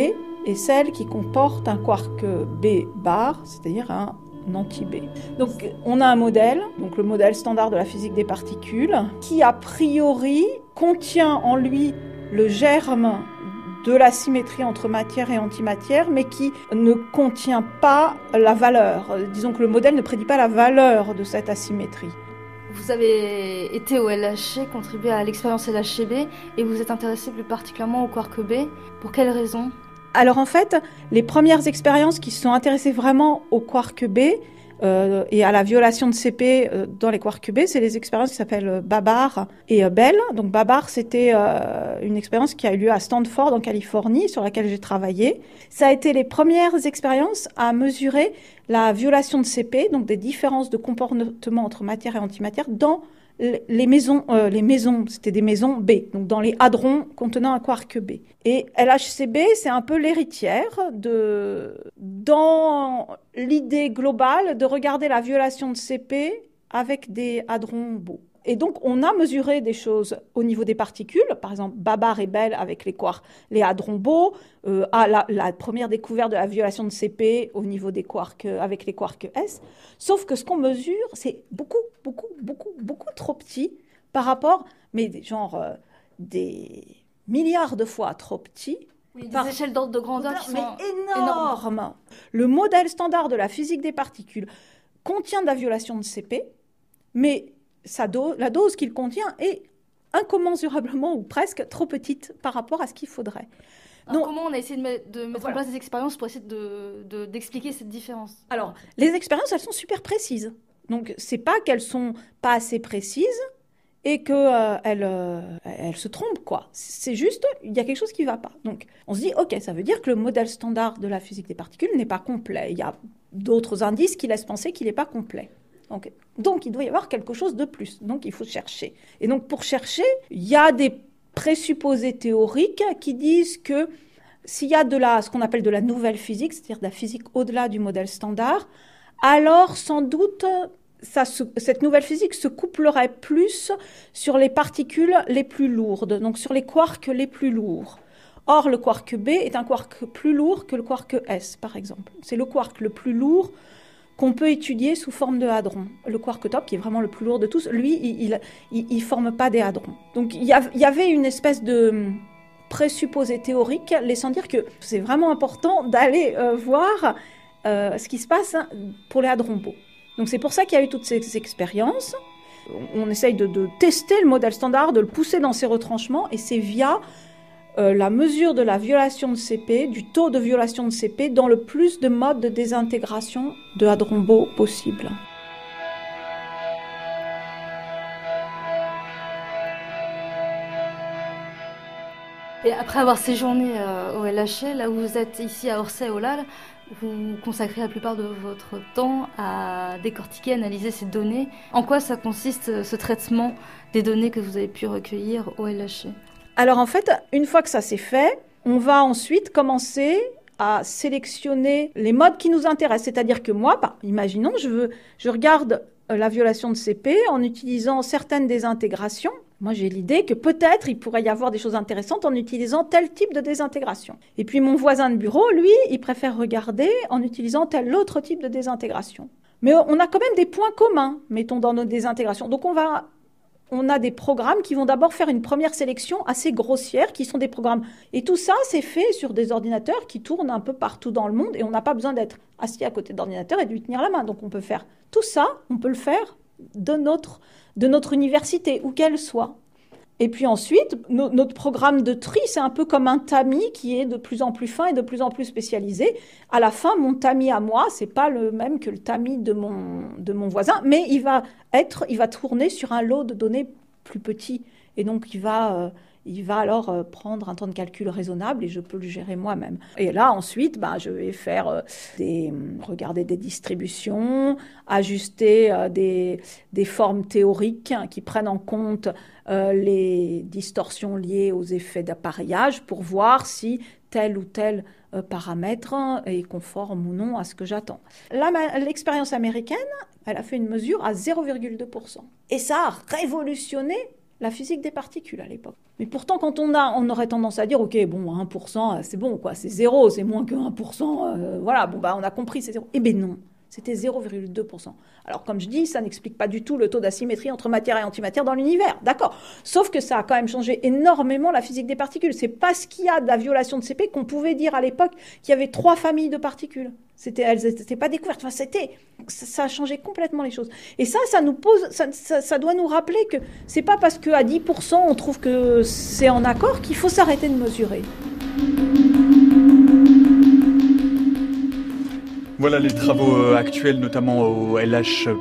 et celles qui comportent un quark B bar, c'est-à-dire un anti-B. Donc on a un modèle, donc le modèle standard de la physique des particules, qui a priori contient en lui le germe de la symétrie entre matière et antimatière, mais qui ne contient pas la valeur. Disons que le modèle ne prédit pas la valeur de cette asymétrie. Vous avez été au LHC, contribué à l'expérience LHCb, et vous êtes intéressé plus particulièrement au quark B. Pour quelles raisons Alors en fait, les premières expériences qui se sont intéressées vraiment au quark B euh, et à la violation de CP euh, dans les quarks B, c'est les expériences qui s'appellent euh, Babar et Bell. Donc Babar, c'était une expérience qui a eu lieu à Stanford en Californie, sur laquelle j'ai travaillé. Ça a été les premières expériences à mesurer la violation de CP, donc des différences de comportement entre matière et antimatière dans les maisons, euh, les maisons, c'était des maisons B, donc dans les hadrons contenant un quark B. Et LHCb, c'est un peu l'héritière de, dans l'idée globale de regarder la violation de CP avec des hadrons beaux. Et donc, on a mesuré des choses au niveau des particules, par exemple Babar et Bell avec les quarks, les hadrons beaux, euh, à la, première découverte de la violation de CP au niveau des quarks euh, avec les quarks S. Sauf que ce qu'on mesure, c'est beaucoup, beaucoup, beaucoup, beaucoup trop petit par rapport, mais genre euh, des milliards de fois trop petit. Oui, des échelles d'ordre de grandeur qui mais sont énormes. Le modèle standard de la physique des particules contient de la violation de CP, mais la dose qu'il contient est incommensurablement ou presque trop petite par rapport à ce qu'il faudrait. Donc, comment on a essayé de, mettre en place des expériences pour essayer d'expliquer cette différence? Alors, les expériences, elles sont super précises. Donc, c'est pas qu'elles sont pas assez précises et qu'elles euh, euh, se trompent, quoi. C'est juste, il y a quelque chose qui ne va pas. Donc, on se dit, OK, ça veut dire que le modèle standard de la physique des particules n'est pas complet. Il y a d'autres indices qui laissent penser qu'il n'est pas complet. Donc, il doit y avoir quelque chose de plus. Donc, il faut chercher. Et donc, pour chercher, il y a des présupposés théoriques qui disent que s'il y a de la, ce qu'on appelle de la nouvelle physique, c'est-à-dire de la physique au-delà du modèle standard, alors sans doute cette nouvelle physique se couplerait plus sur les particules les plus lourdes, donc sur les quarks les plus lourds. Or, le quark B est un quark plus lourd que le quark S, par exemple. C'est le quark le plus lourd qu'on peut étudier sous forme de hadron. Le quark top, qui est vraiment le plus lourd de tous, lui, il il, forme pas des hadrons. Donc il y, avait une espèce de hum, présupposé théorique laissant dire que c'est vraiment important d'aller euh, voir euh, ce qui se passe hein, pour les hadrons beaux. Donc c'est pour ça qu'il y a eu toutes ces expériences. On essaye de, de, tester le modèle standard, de le pousser dans ses retranchements, et c'est via euh, la mesure de la violation de CP, du taux de violation de CP, dans le plus de modes de désintégration de hadron possible. Et après avoir séjourné euh, au LHC, là où vous êtes ici à Orsay, au LAL, vous consacrez la plupart de votre temps à décortiquer, analyser ces données. En quoi ça consiste ce traitement des données que vous avez pu recueillir au LHC alors en fait, une fois que ça s'est fait, on va ensuite commencer à sélectionner les modes qui nous intéressent. C'est-à-dire que moi, imaginons, je, veux, je regarde euh, la violation de CP en utilisant certaines désintégrations. Moi, j'ai l'idée que peut-être il pourrait y avoir des choses intéressantes en utilisant tel type de désintégration. Et puis mon voisin de bureau, lui, il préfère regarder en utilisant tel autre type de désintégration. Mais on a quand même des points communs, mettons, dans nos désintégrations. Donc on va on a des programmes qui vont d'abord faire une première sélection assez grossière, qui sont des programmes. Et tout ça, c'est fait sur des ordinateurs qui tournent un peu partout dans le monde, et on n'a pas besoin d'être assis à côté d'ordinateur et de lui tenir la main. Donc on peut faire tout ça, on peut le faire de notre, de notre université, où qu'elle soit. Et puis ensuite, notre programme de tri, c'est un peu comme un tamis qui est de plus en plus fin et de plus en plus spécialisé. À la fin, mon tamis à moi, c'est pas le même que le tamis de mon, de mon voisin, mais il va être, il va tourner sur un lot de données plus petit. Et donc, il va, euh, il va alors euh, prendre un temps de calcul raisonnable et je peux le gérer moi-même. Et là, ensuite, ben, je vais faire euh, regarder des distributions, ajuster euh, des, des, formes théoriques qui prennent en compte les distorsions liées aux effets d'appareillage pour voir si tel ou tel paramètre est conforme ou non à ce que j'attends. L'expérience américaine, elle a fait une mesure à 0,2%. Et ça a révolutionné la physique des particules à l'époque. Mais pourtant, quand on a, on aurait tendance à dire, ok, bon, 1%, c'est bon, quoi, c'est zéro, c'est moins que 1%, euh, voilà, bon, bah, on a compris, c'est zéro. Eh bien non, c'était 0,2%. Alors, comme je dis, ça n'explique pas du tout le taux d'asymétrie entre matière et antimatière dans l'univers, d'accord. Sauf que ça a quand même changé énormément la physique des particules. C'est parce qu'il y a de la violation de CP qu'on pouvait dire à l'époque qu'il y avait trois familles de particules. C'était, elles n'étaient pas découvertes. Enfin, c'était, ça, a changé complètement les choses. Et ça, ça nous pose, ça, doit nous rappeler que c'est pas parce qu'à 10% on trouve que c'est en accord qu'il faut s'arrêter de mesurer. Voilà les travaux actuels, notamment au LHCB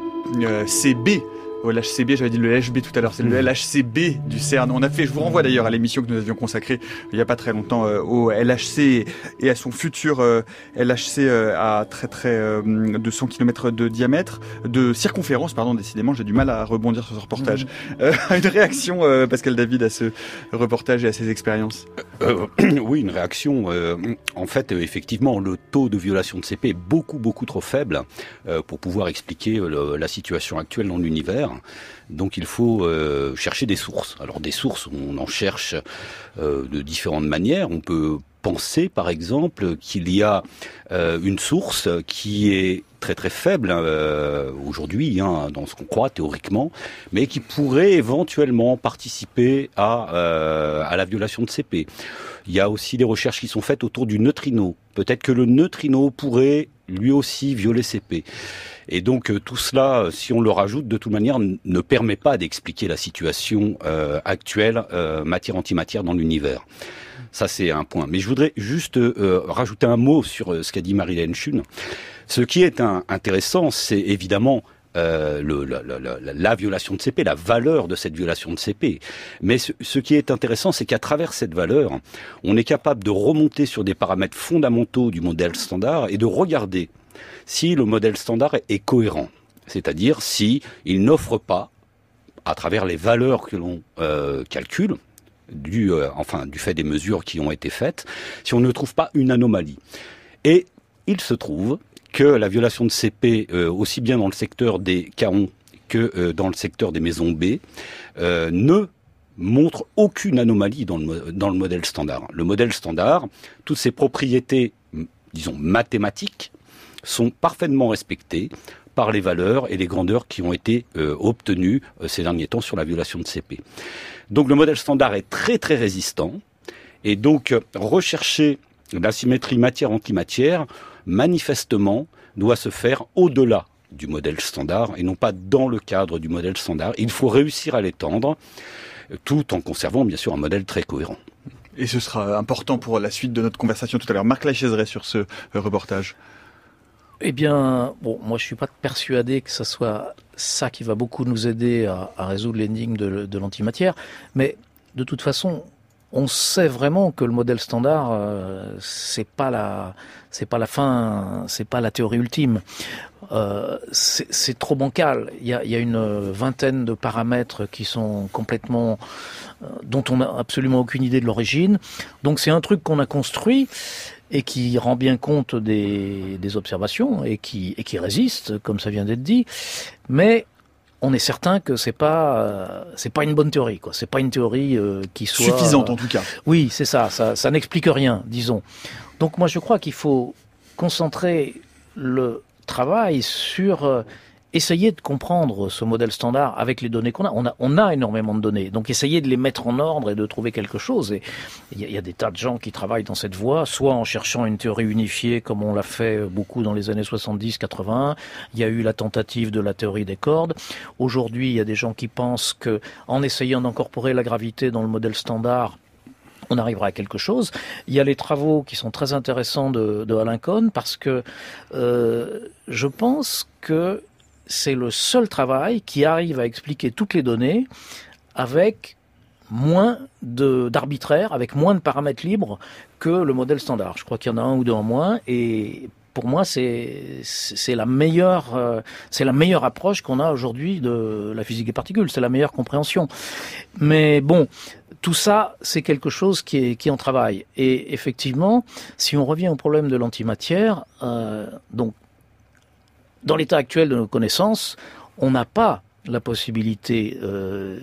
au LHCB, j'avais dit le LHB tout à l'heure, c'est le hmm. LHCB du CERN. On a fait, je vous renvoie d'ailleurs à l'émission que nous avions consacrée il n'y a pas très longtemps euh, au LHC et à son futur euh, LHC euh, à très très de 100 km de diamètre, de circonférence, pardon, décidément, j'ai du mal à rebondir sur ce reportage. Hmm. une réaction, Pascal David, à ce reportage et à ces expériences? Oui, une réaction. en fait, effectivement, le taux de violation de CP est beaucoup beaucoup trop faible pour pouvoir expliquer la situation actuelle dans l'univers. Donc il faut euh, chercher des sources. Alors des sources, on en cherche euh, de différentes manières. On peut penser par exemple qu'il y a euh, une source qui est très très faible aujourd'hui hein, dans ce qu'on croit théoriquement, mais qui pourrait éventuellement participer à, à la violation de CP. Il y a aussi des recherches qui sont faites autour du neutrino. Peut-être que le neutrino pourrait lui aussi violer CP. Et donc euh, tout cela, euh, si on le rajoute, de toute manière, ne permet pas d'expliquer la situation euh, actuelle matière-antimatière dans l'univers. Ça, c'est un point. Mais je voudrais juste rajouter un mot sur ce qu'a dit Marie-Hélène Chune. Ce qui est intéressant, c'est évidemment la, violation de CP, la valeur de cette violation de CP. Mais ce, qui est intéressant, c'est qu'à travers cette valeur, on est capable de remonter sur des paramètres fondamentaux du modèle standard et de regarder si le modèle standard est cohérent, c'est-à-dire si il n'offre pas, à travers les valeurs que l'on euh, calcule, du, euh, enfin du fait des mesures qui ont été faites, si on ne trouve pas une anomalie. Et il se trouve que la violation de CP, euh, aussi bien dans le secteur des caons que dans le secteur des maisons B, ne montre aucune anomalie dans le, dans le modèle standard. Le modèle standard, toutes ses propriétés, disons, mathématiques, sont parfaitement respectés par les valeurs et les grandeurs qui ont été euh, obtenues euh, ces derniers temps sur la violation de CP. Donc le modèle standard est très très résistant et donc euh, rechercher la symétrie matière-antimatière manifestement doit se faire au-delà du modèle standard et non pas dans le cadre du modèle standard. Il faut réussir à l'étendre tout en conservant bien sûr un modèle très cohérent. Et ce sera important pour la suite de notre conversation tout à l'heure. Marc Lachaiseray sur ce reportage. Eh bien, bon, moi je suis pas persuadé que ce soit ça qui va beaucoup nous aider à, résoudre l'énigme de, l'antimatière, mais de toute façon, on sait vraiment que le modèle standard, euh, c'est pas la, c'est pas la fin, c'est pas la théorie ultime. Euh, c'est trop bancal. Il y, a, il y a, une vingtaine de paramètres qui sont complètement, euh, dont on n'a absolument aucune idée de l'origine. Donc c'est un truc qu'on a construit et qui rend bien compte des, des observations et qui, et qui résiste, comme ça vient d'être dit. Mais on est certain que c'est pas euh, c'est pas une bonne théorie quoi. C'est pas une théorie euh, qui soit suffisante en tout cas. Oui, c'est ça, ça. Ça n'explique rien, disons. Donc moi je crois qu'il faut concentrer le travail sur euh, essayer de comprendre ce modèle standard avec les données qu'on a. On, a. énormément de données, donc essayer de les mettre en ordre et de trouver quelque chose. Et il y, a des tas de gens qui travaillent dans cette voie, soit en cherchant une théorie unifiée, comme on l'a fait beaucoup dans les années 70-80. Il y a eu la tentative de la théorie des cordes. Aujourd'hui, il y a des gens qui pensent que, en essayant d'incorporer la gravité dans le modèle standard, on arrivera à quelque chose. Il y a les travaux qui sont très intéressants de, de parce que euh, je pense que c'est le seul travail qui arrive à expliquer toutes les données avec moins d'arbitraire, avec moins de paramètres libres que le modèle standard. Je crois qu'il y en a un ou deux en moins et pour moi, c'est la meilleure, euh, c'est la meilleure approche qu'on a aujourd'hui de la physique des particules. C'est la meilleure compréhension. Mais bon, tout ça, c'est quelque chose qui est, qui en travail. Et effectivement, si on revient au problème de l'antimatière, euh, donc dans l'état actuel de nos connaissances, on n'a pas la possibilité euh,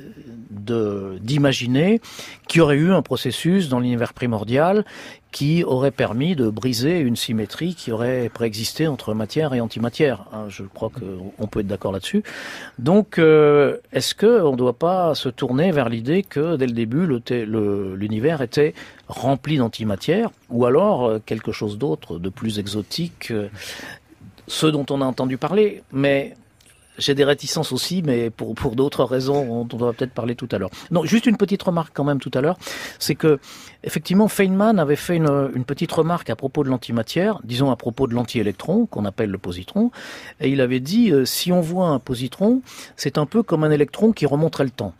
d'imaginer qu'il y aurait eu un processus dans l'univers primordial qui aurait permis de briser une symétrie qui aurait préexisté entre matière et antimatière. Hein, je crois qu'on peut être d'accord là-dessus. Donc, euh, est-ce qu'on ne doit pas se tourner vers l'idée que dès le début, l'univers était rempli d'antimatière, ou alors euh, quelque chose d'autre, de plus exotique, euh, ce dont on a entendu parler, mais j'ai des réticences aussi, mais pour, pour d'autres raisons, on, va peut-être parler tout à l'heure. Non, juste une petite remarque quand même tout à l'heure, c'est que effectivement Feynman avait fait une, une petite remarque à propos de l'antimatière, disons à propos de l'antiélectron, qu'on appelle le positron, et il avait dit euh, si on voit un positron, c'est un peu comme un électron qui remonterait le temps.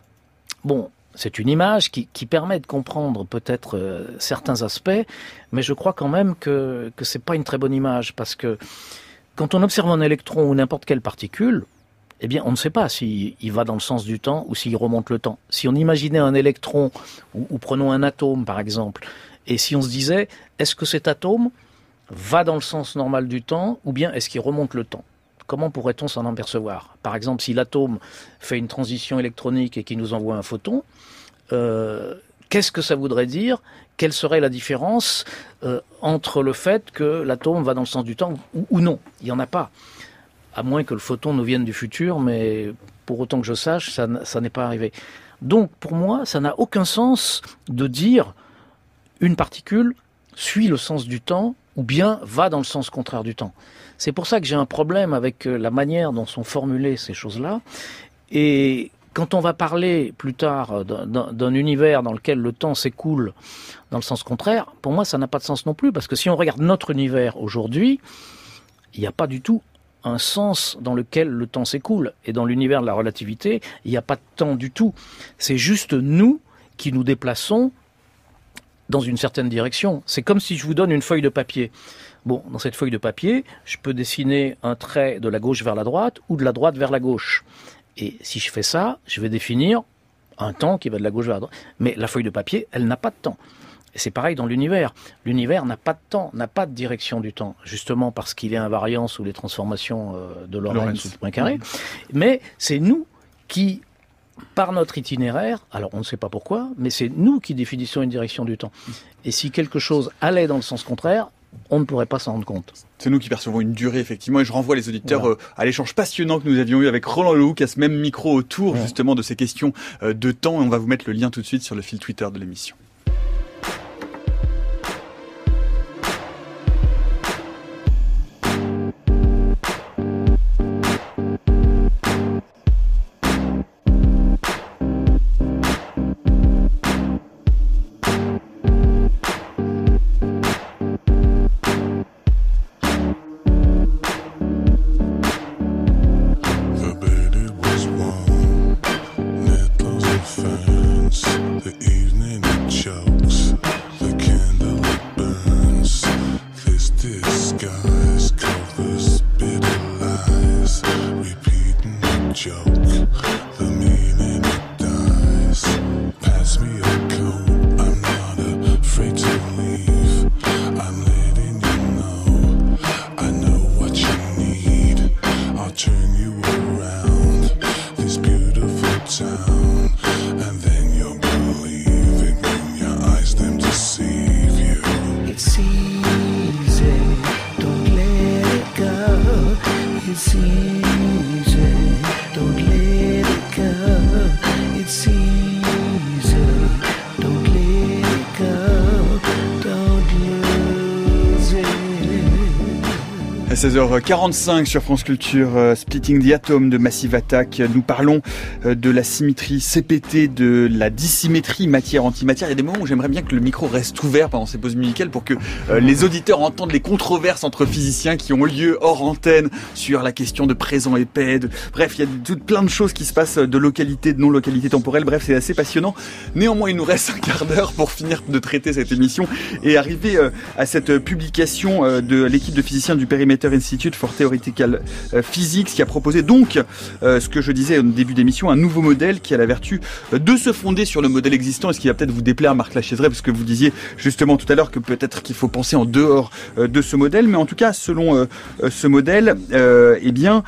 Bon, c'est une image qui, qui, permet de comprendre peut-être euh, certains aspects, mais je crois quand même que que c'est pas une très bonne image parce que quand on observe un électron ou n'importe quelle particule, eh bien, on ne sait pas s'il va dans le sens du temps ou s'il remonte le temps. Si on imaginait un électron, ou, prenons un atome par exemple, et si on se disait, est-ce que cet atome va dans le sens normal du temps ou bien est-ce qu'il remonte le temps? Comment pourrait-on s'en apercevoir? Par exemple, si l'atome fait une transition électronique et qui nous envoie un photon, euh, qu'est-ce que ça voudrait dire? Quelle serait la différence euh, entre le fait que l'atome va dans le sens du temps ou, non? Il n'y en a pas à moins que le photon nous vienne du futur, mais pour autant que je sache, ça, n'est pas arrivé. Donc pour moi, ça n'a aucun sens de dire une particule suit le sens du temps ou bien va dans le sens contraire du temps. C'est pour ça que j'ai un problème avec euh, la manière dont sont formulées ces choses-là. Et quand on va parler plus tard d'un univers dans lequel le temps s'écoule dans le sens contraire, pour moi ça n'a pas de sens non plus, parce que si on regarde notre univers aujourd'hui, il n'y a pas du tout un sens dans lequel le temps s'écoule. Et dans l'univers de la relativité, il n'y a pas de temps du tout. C'est juste nous qui nous déplaçons dans une certaine direction. C'est comme si je vous donne une feuille de papier. Bon, dans cette feuille de papier, je peux dessiner un trait de la gauche vers la droite ou de la droite vers la gauche. Et si je fais ça, je vais définir un temps qui va de la gauche vers la droite. Mais la feuille de papier, elle n'a pas de temps. Et c'est pareil dans l'univers. L'univers n'a pas de temps, n'a pas de direction du temps, justement parce qu'il est invariant sous les transformations euh, de Lorentz ou de Poincaré. Mais c'est nous qui, par notre itinéraire, alors on ne sait pas pourquoi, mais c'est nous qui définissons une direction du temps. Et si quelque chose allait dans le sens contraire, on ne pourrait pas s'en rendre compte. C'est nous qui percevons une durée, effectivement, et je renvoie les auditeurs euh, à l'échange passionnant que nous avions eu avec Roland Lehoux, à ce même micro autour, justement, de ces questions euh, de temps, et on va vous mettre le lien tout de suite sur le fil Twitter de l'émission. 16h45 sur France Culture, euh, Splitting the Atom de Massive Attack. Nous parlons euh, de la symétrie CPT, de la dissymétrie matière-antimatière. Il y a des moments où j'aimerais bien que le micro reste ouvert pendant ces pauses musicales pour que euh, les auditeurs entendent les controverses entre physiciens qui ont lieu hors antenne sur la question de présent épais. De... Bref, il y a tout, plein de choses qui se passent de localité, de non-localité temporelle. Bref, c'est assez passionnant. Néanmoins, il nous reste un quart d'heure pour finir de traiter cette émission et arriver à cette publication de l'équipe de physiciens du périmètre Institute for Theoretical euh, Physics qui a proposé donc euh, ce que je disais au début d'émission, un nouveau modèle qui a la vertu euh, de se fonder sur le modèle existant. Et ce qui va peut-être vous déplaire Marc Lachaiseray parce que vous disiez justement tout à l'heure que peut-être qu'il faut penser en dehors de ce modèle. Mais en tout cas selon ce modèle eh bien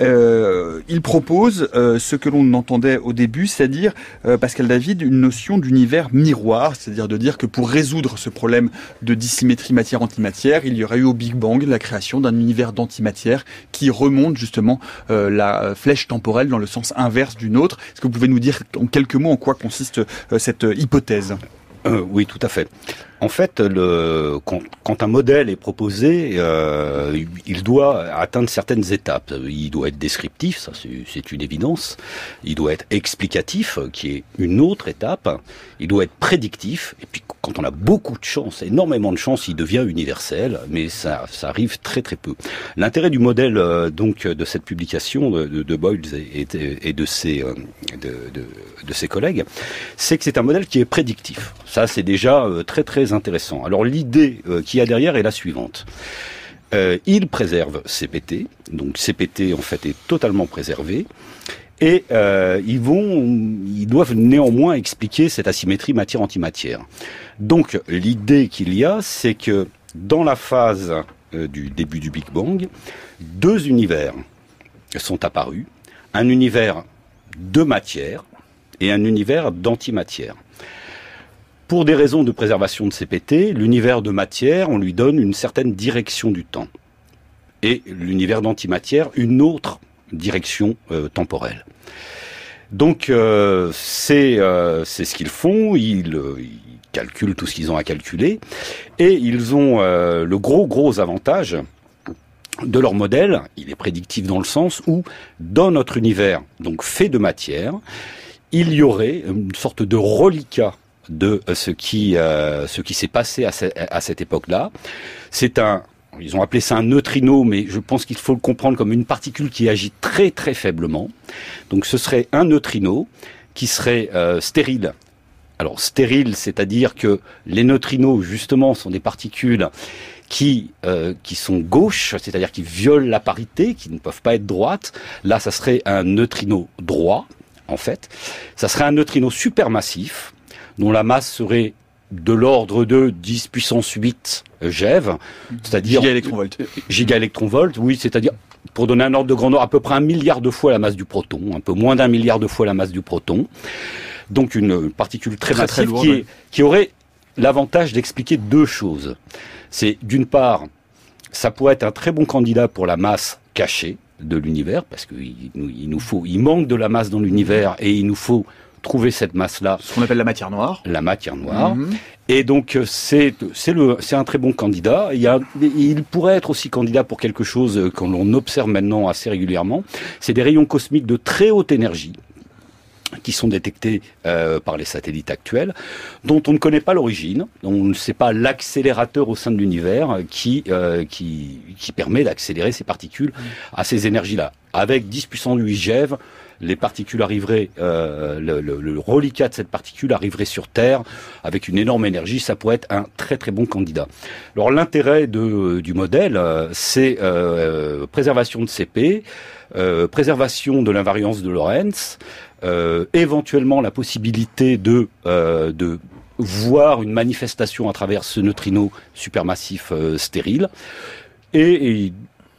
euh, il propose euh, ce que l'on entendait au début, c'est-à-dire, euh, Pascal David, une notion d'univers miroir, c'est-à-dire de dire que pour résoudre ce problème de dissymétrie matière-antimatière, il y aurait eu au Big Bang la création d'un univers d'antimatière qui remonte justement la flèche temporelle dans le sens inverse d'une autre. Est-ce que vous pouvez nous dire en quelques mots en quoi consiste cette hypothèse? Oui, tout à fait. En fait, le, quand, un modèle est proposé, euh, il doit atteindre certaines étapes. Il doit être descriptif, ça c'est une évidence. Il doit être explicatif, qui est une autre étape. Il doit être prédictif. Et puis, quand on a beaucoup de chance, énormément de chance, il devient universel. Mais ça, ça arrive très très peu. L'intérêt du modèle, euh, donc, de cette publication de, de, Boyles et, et, de ses euh, de, de ses collègues, c'est que c'est un modèle qui est prédictif. Ça, c'est déjà très très intéressant. Alors l'idée euh, qu'il y a derrière est la suivante. Euh, il préserve CPT, donc CPT en fait est totalement préservé, et euh, ils vont, ils doivent néanmoins expliquer cette asymétrie matière-antimatière. Donc l'idée qu'il y a, c'est que dans la phase du début du Big Bang, deux univers sont apparus, un univers de matière et un univers d'antimatière. Pour des raisons de préservation de CPT, l'univers de matière, on lui donne une certaine direction du temps. Et l'univers d'antimatière, une autre direction euh, temporelle. Donc euh, euh, c'est ce qu'ils font, ils, calculent tout ce qu'ils ont à calculer, et ils ont le gros gros avantage de leur modèle, il est prédictif dans le sens où dans notre univers, donc fait de matière, il y aurait une sorte de reliquat de ce qui euh, ce qui s'est passé à, à cette époque-là. C'est un ils ont appelé ça un neutrino, mais je pense qu'il faut le comprendre comme une particule qui agit très très faiblement. Donc ce serait un neutrino qui serait euh, stérile. Alors stérile, c'est-à-dire que les neutrinos justement sont des particules qui euh, qui sont gauches, c'est-à-dire qui violent la parité, qui ne peuvent pas être droites. Là, ça serait un neutrino droit, en fait. Ça serait un neutrino supermassif dont la masse serait de l'ordre de 10 puissance 8 GeV, c'est-à-dire gigaélectronvolts. oui, c'est-à-dire pour donner un ordre de grandeur, à peu près un milliard de fois la masse du proton, un peu moins d'un milliard de fois la masse du proton. Donc une particule très, massive qui, qui aurait l'avantage d'expliquer deux choses. C'est d'une part, ça pourrait être un très bon candidat pour la masse cachée de l'univers, parce qu'il nous faut, il manque de la masse dans l'univers et il nous faut trouver cette masse-là. Ce qu'on appelle la matière noire. La matière noire. Mhm. Et donc euh, c'est c'est le c'est un très bon candidat. Il, y a, il pourrait être aussi candidat pour quelque chose que l'on observe maintenant assez régulièrement. C'est des rayons cosmiques de très haute énergie qui sont détectés euh, par les satellites actuels, dont on ne connaît pas l'origine, on ne sait pas l'accélérateur au sein de l'univers qui, euh, qui, qui permet d'accélérer ces particules à ces énergies-là. Avec 10 puissance 8 GeV, les particules arriveraient, euh, le, le, reliquat de cette particule arriverait sur Terre avec une énorme énergie, ça pourrait être un très très bon candidat. Alors l'intérêt du modèle, euh, c'est euh, préservation de CP, préservation de l'invariance de Lorentz, éventuellement la possibilité de, de voir une manifestation à travers ce neutrino supermassif stérile, et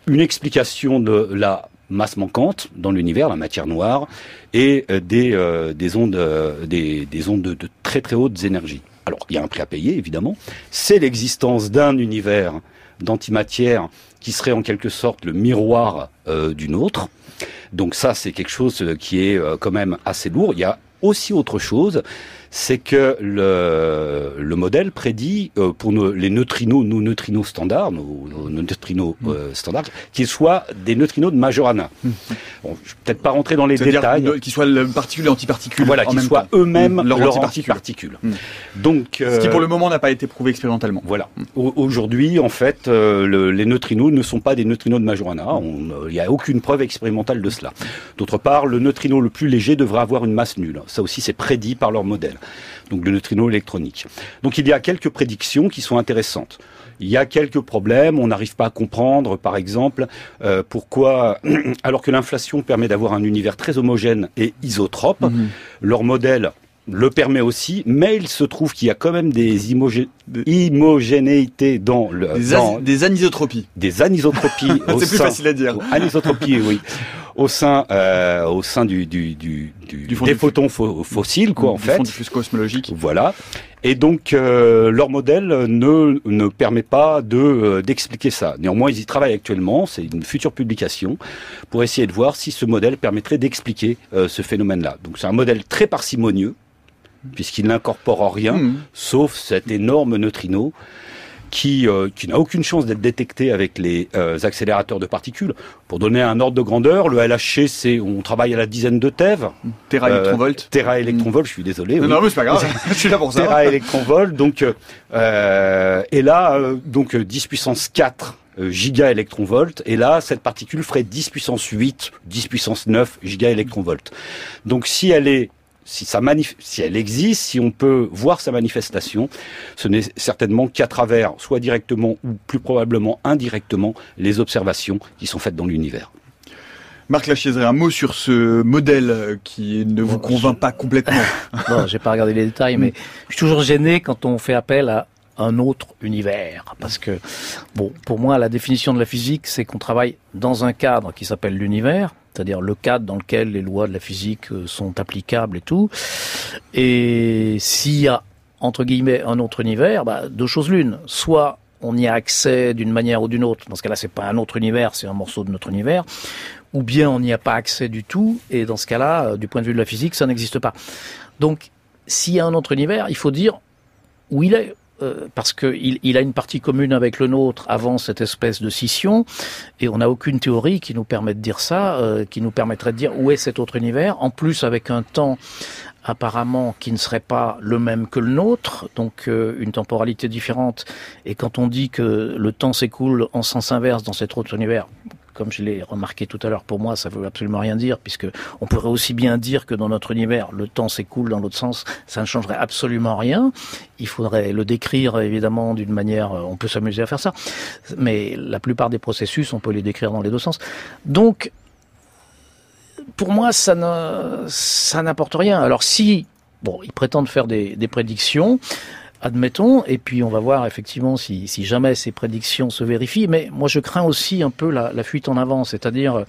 une explication de la masse manquante dans l'univers, la matière noire, et euh, des, euh, des ondes, euh, des, des, ondes de, très très hautes énergies. Alors, il y a un prix à payer, évidemment. C'est l'existence d'un univers d'antimatière qui serait en quelque sorte le miroir d'une autre. Donc ça, c'est quelque chose qui est quand même assez lourd. Il y a aussi autre chose, c'est que le, le modèle prédit euh, pour nos, les neutrinos, nos neutrinos standards, nos, neutrinos mm. euh, standards, qu'ils soient des neutrinos de Majorana. Mm. Bon, je vais peut-être pas rentrer dans les détails. Qu'ils soient le particule et antiparticule. Voilà, qu'ils soient eux-mêmes mm. leur, antiparticule. Donc, euh, ce qui pour le moment n'a pas été prouvé expérimentalement. Voilà. Aujourd'hui, en fait, le, les neutrinos ne sont pas des neutrinos de Majorana. Il n'y a aucune preuve expérimentale de cela. D'autre part, le neutrino le plus léger devrait avoir une masse nulle. Ça aussi, c'est prédit par leur modèle donc le neutrino électronique. Donc il y a quelques prédictions qui sont intéressantes. Il y a quelques problèmes, on n'arrive pas à comprendre, par exemple, euh, pourquoi, alors que l'inflation permet d'avoir un univers très homogène et isotrope, mhm. leur modèle le permet aussi, mais il se trouve qu'il y a quand même des homogénéités dans le des, des anisotropies. Des anisotropies. C'est plus facile à dire. Anisotropies, oui au sein euh, au sein du, du, du, du des photons fossiles quoi en fait. fond diffus cosmologique voilà. Et donc euh, leur modèle ne ne permet pas de euh, d'expliquer ça. Néanmoins ils y travaillent actuellement. C'est une future publication pour essayer de voir si ce modèle permettrait d'expliquer ce phénomène là donc c'est un modèle très parcimonieux puisqu'il n'incorpore rien, hmm. sauf cet énorme neutrino qui, euh, qui n'a aucune chance d'être détecté avec les euh, accélérateurs de particules. Pour donner un ordre de grandeur, le LHC, c'est on travaille à la dizaine de TeV. Tera électronvolt. Tera électronvolt, je suis désolé. Non, mais c'est pas grave, je suis là pour ça. Tera électronvolt, donc et là, donc 10 puissance 4 giga électronvolt et là cette particule ferait 10 puissance 8 10 puissance 9 giga électronvolt donc si elle est si, ça si elle existe, si on peut voir sa manifestation, ce n'est certainement qu'à travers, soit directement ou plus probablement indirectement, les observations qui sont faites dans l'univers. Marc Lachiaiserie, un mot sur ce modèle qui ne vous convainc pas complètement. non, j'ai pas regardé les détails, mais je suis toujours gêné quand on fait appel à un autre univers. Parce que, bon, pour moi, la définition de la physique, c'est qu'on travaille dans un cadre qui s'appelle l'univers, c'est-à-dire le cadre dans lequel les lois de la physique euh, sont applicables et tout. Et s'il y a, entre guillemets, un autre univers, bah, deux choses l'une. Soit on y a accès d'une manière ou d'une autre. Dans ce cas-là, c'est pas un autre univers, c'est un morceau de notre univers. Ou bien on n'y a pas accès du tout, et dans ce cas-là, euh, du point de vue de la physique, ça n'existe pas. Donc, s'il y a un autre univers, il faut dire où il est. Euh, parce qu'il il a une partie commune avec le nôtre avant cette espèce de scission, et on n'a aucune théorie qui nous permette de dire ça, euh, qui nous permettrait de dire où est cet autre univers, en plus avec un temps apparemment qui ne serait pas le même que le nôtre, donc euh, une temporalité différente. Et quand on dit que le temps s'écoule en sens inverse dans cet autre univers, comme je l'ai remarqué tout à l'heure, pour moi, ça veut absolument rien dire, puisque on pourrait aussi bien dire que dans notre univers, le temps s'écoule dans l'autre sens, ça ne changerait absolument rien. Il faudrait le décrire, évidemment, d'une manière, on peut s'amuser à faire ça, mais la plupart des processus, on peut les décrire dans les deux sens. Donc, pour moi, ça n'apporte rien. Alors si, bon, ils prétendent faire des prédictions, admettons, et puis on va voir effectivement si, si, jamais ces prédictions se vérifient. Mais moi, je crains aussi un peu la, la fuite en avant, c'est-à-dire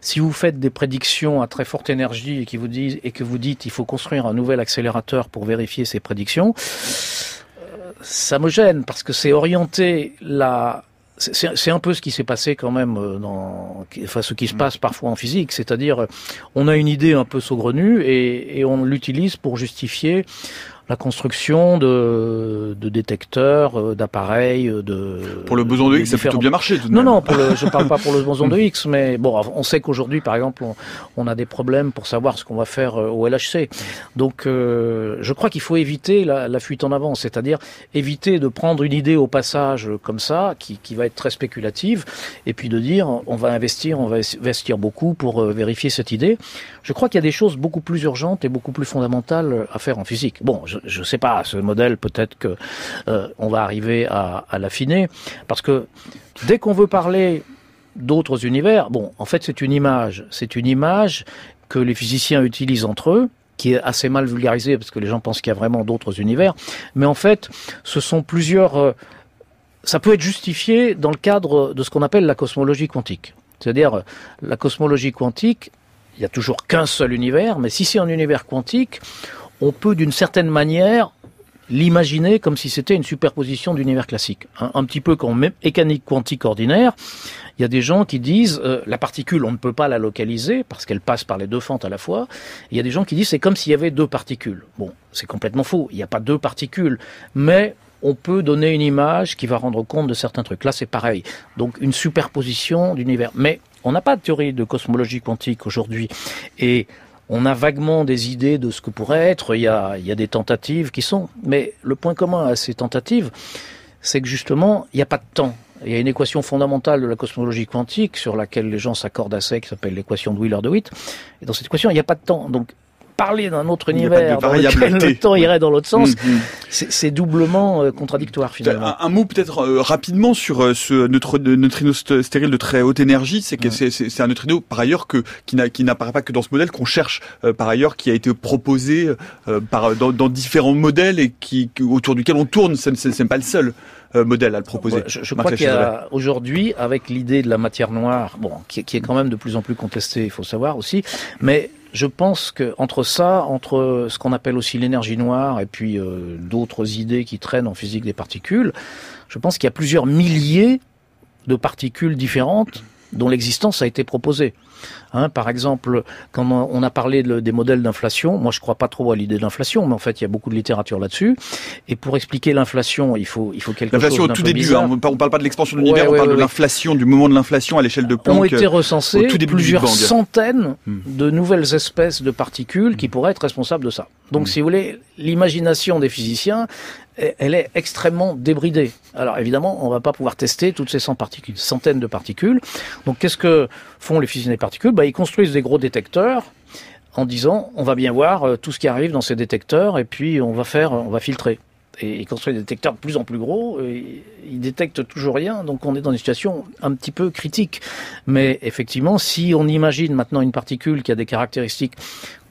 si vous faites des prédictions à très forte énergie et, qui vous disent, et que vous dites il faut construire un nouvel accélérateur pour vérifier ces prédictions, euh, ça me gêne parce que c'est orienter la c'est un peu ce qui s'est passé quand même euh, dans, enfin ce qui se mm. passe parfois en physique, c'est-à-dire on a une idée un peu saugrenue et, et on l'utilise pour justifier la construction de, de détecteurs, euh, d'appareils, euh, de pour le boson de X, ça a plutôt bien marché. Tout de non, même. non, pour le, je parle pas pour le boson de X, mais bon, on sait qu'aujourd'hui, par exemple, on, on, a des problèmes pour savoir ce qu'on va faire euh, au LHC. Donc, euh, je crois qu'il faut éviter la, la, fuite en avant, c'est-à-dire éviter de prendre une idée au passage comme ça, qui, qui va être très spéculative, et puis de dire on va investir, on va investir beaucoup pour vérifier cette idée. Je crois qu'il y a des choses beaucoup plus urgentes et beaucoup plus fondamentales à faire en physique. Bon, je ne sais pas, ce modèle peut-être que euh, on va arriver à, l'affiner, parce que dès qu'on veut parler d'autres univers, bon, en fait c'est une image, c'est une image que les physiciens utilisent entre eux, qui est assez mal vulgarisée parce que les gens pensent qu'il y a vraiment d'autres univers, mais en fait ce sont plusieurs... Euh, ça peut être justifié dans le cadre de ce qu'on appelle la cosmologie quantique. C'est-à-dire, la cosmologie quantique, il y a toujours qu'un seul univers, mais si c'est un univers quantique, on peut d'une certaine manière l'imaginer comme si c'était une superposition d'univers classique. Un, petit peu comme mécanique quantique ordinaire, il y a des gens qui disent euh, la particule, on ne peut pas la localiser parce qu'elle passe par les deux fentes à la fois. Il y a des gens qui disent c'est comme s'il y avait deux particules. Bon, c'est complètement faux. Il n'y a pas deux particules, mais on peut donner une image qui va rendre compte de certains trucs. Là, c'est pareil. Donc, une superposition d'univers. Mais on n'a pas de théorie de cosmologie quantique aujourd'hui. Et on a vaguement des idées de ce que pourrait être, il y a, il y a des tentatives qui sont, mais le point commun à ces tentatives, c'est que justement, il n'y a pas de temps. Il y a une équation fondamentale de la cosmologie quantique sur laquelle les gens s'accordent assez, qui s'appelle l'équation de Wheeler-DeWitt. Et dans cette équation, il n'y a pas de temps. Donc, parler d'un autre univers dans lequel le temps irait dans l'autre sens, mm, mm. c'est doublement euh, contradictoire finalement. Un, mot peut-être euh, rapidement sur euh, ce neutrino stérile de très haute énergie, c'est que c'est un neutrino par ailleurs que qui n'apparaît pas que dans ce modèle qu'on cherche par ailleurs, qui a été proposé par dans, dans, différents modèles et qui autour duquel on tourne. Ce n'est pas le seul. modèle à le proposer. je, je crois qu'il y a aujourd'hui, avec l'idée de la matière noire, bon, qui, qui, est quand même de plus en plus contestée, il faut savoir aussi, mais je pense que entre ça, entre ce qu'on appelle aussi l'énergie noire et puis euh, d'autres idées qui traînent en physique des particules, je pense qu'il y a plusieurs milliers de particules différentes dont l'existence a été proposée. Hein, par exemple, quand on a parlé des modèles d'inflation, moi je crois pas trop à l'idée d'inflation, mais en fait il y a beaucoup de littérature là-dessus. Et pour expliquer l'inflation, il faut il faut quelque chose. L'inflation au tout début, hein, on parle pas de l'expansion de l'univers, on parle de l'inflation, du moment de l'inflation à l'échelle de Planck. Ont été recensées plusieurs centaines hmm. de nouvelles espèces de particules qui pourraient être responsables de ça. Donc, hmm. si vous voulez, l'imagination des physiciens, elle est extrêmement débridée. Alors évidemment, on va pas pouvoir tester toutes ces centaines de particules. Donc qu'est-ce que font les physiciens des particules bah, Ils construisent des gros détecteurs en disant on va bien voir euh, tout ce qui arrive dans ces détecteurs et puis on va faire, on va filtrer. Et ils construisent des détecteurs de plus en plus gros, ils détectent toujours rien, donc on est dans une situation un petit peu critique. Mais effectivement, si on imagine maintenant une particule qui a des caractéristiques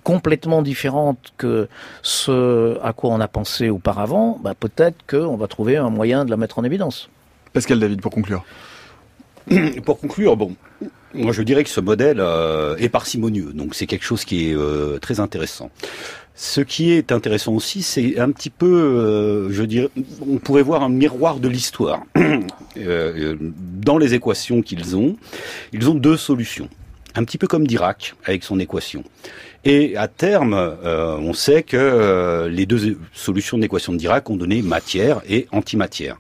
complètement différente que ce à quoi on a pensé auparavant, bah peut-être qu'on va trouver un moyen de la mettre en évidence. Pascal David, pour conclure. pour conclure, bon, moi je dirais que ce modèle euh, est parcimonieux, donc c'est quelque chose qui est euh, très intéressant. Ce qui est intéressant aussi, c'est un petit peu, euh, je dirais, on pourrait voir un miroir de l'histoire. dans les équations qu'ils ont, ils ont deux solutions un petit peu comme Dirac avec son équation. Et à terme, euh, on sait que euh, les deux solutions d'équation de Dirac ont donné matière et antimatière.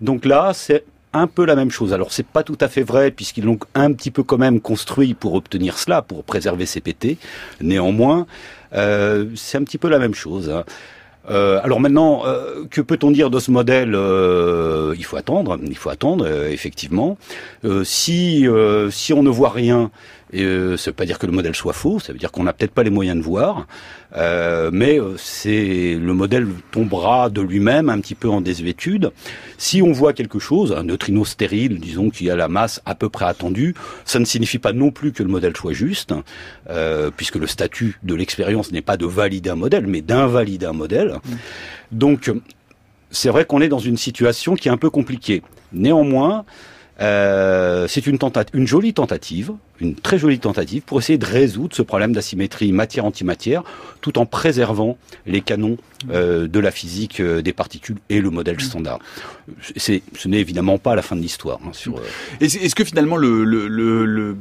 Donc là, c'est un peu la même chose. Alors c'est pas tout à fait vrai puisqu'ils l'ont un petit peu quand même construit pour obtenir cela, pour préserver CPT. Néanmoins, euh, c'est un petit peu la même chose. Hein. Euh, alors maintenant, euh, que peut-on dire de ce modèle Il faut attendre, il faut attendre, effectivement. si si on ne voit rien, euh, ça veut pas dire que le modèle soit faux, ça veut dire qu'on n'a peut-être pas les moyens de voir, mais c'est le modèle tombera de lui-même un petit peu en désuétude. Si on voit quelque chose, un neutrino stérile, disons qui a la masse à peu près attendue, ça ne signifie pas non plus que le modèle soit juste, puisque le statut de l'expérience n'est pas de valider un modèle, mais d'invalider un modèle. Donc, c'est vrai qu'on est dans une situation qui est un peu compliquée. Néanmoins, euh, c'est une, une jolie tentative, une très jolie tentative pour essayer de résoudre ce problème d'asymétrie matière-antimatière, tout en préservant les canons euh, de la physique euh, des particules et le modèle standard. C'est, ce n'est évidemment pas la fin de l'histoire. Hein, sur. Euh, Est-ce que finalement le, le, le,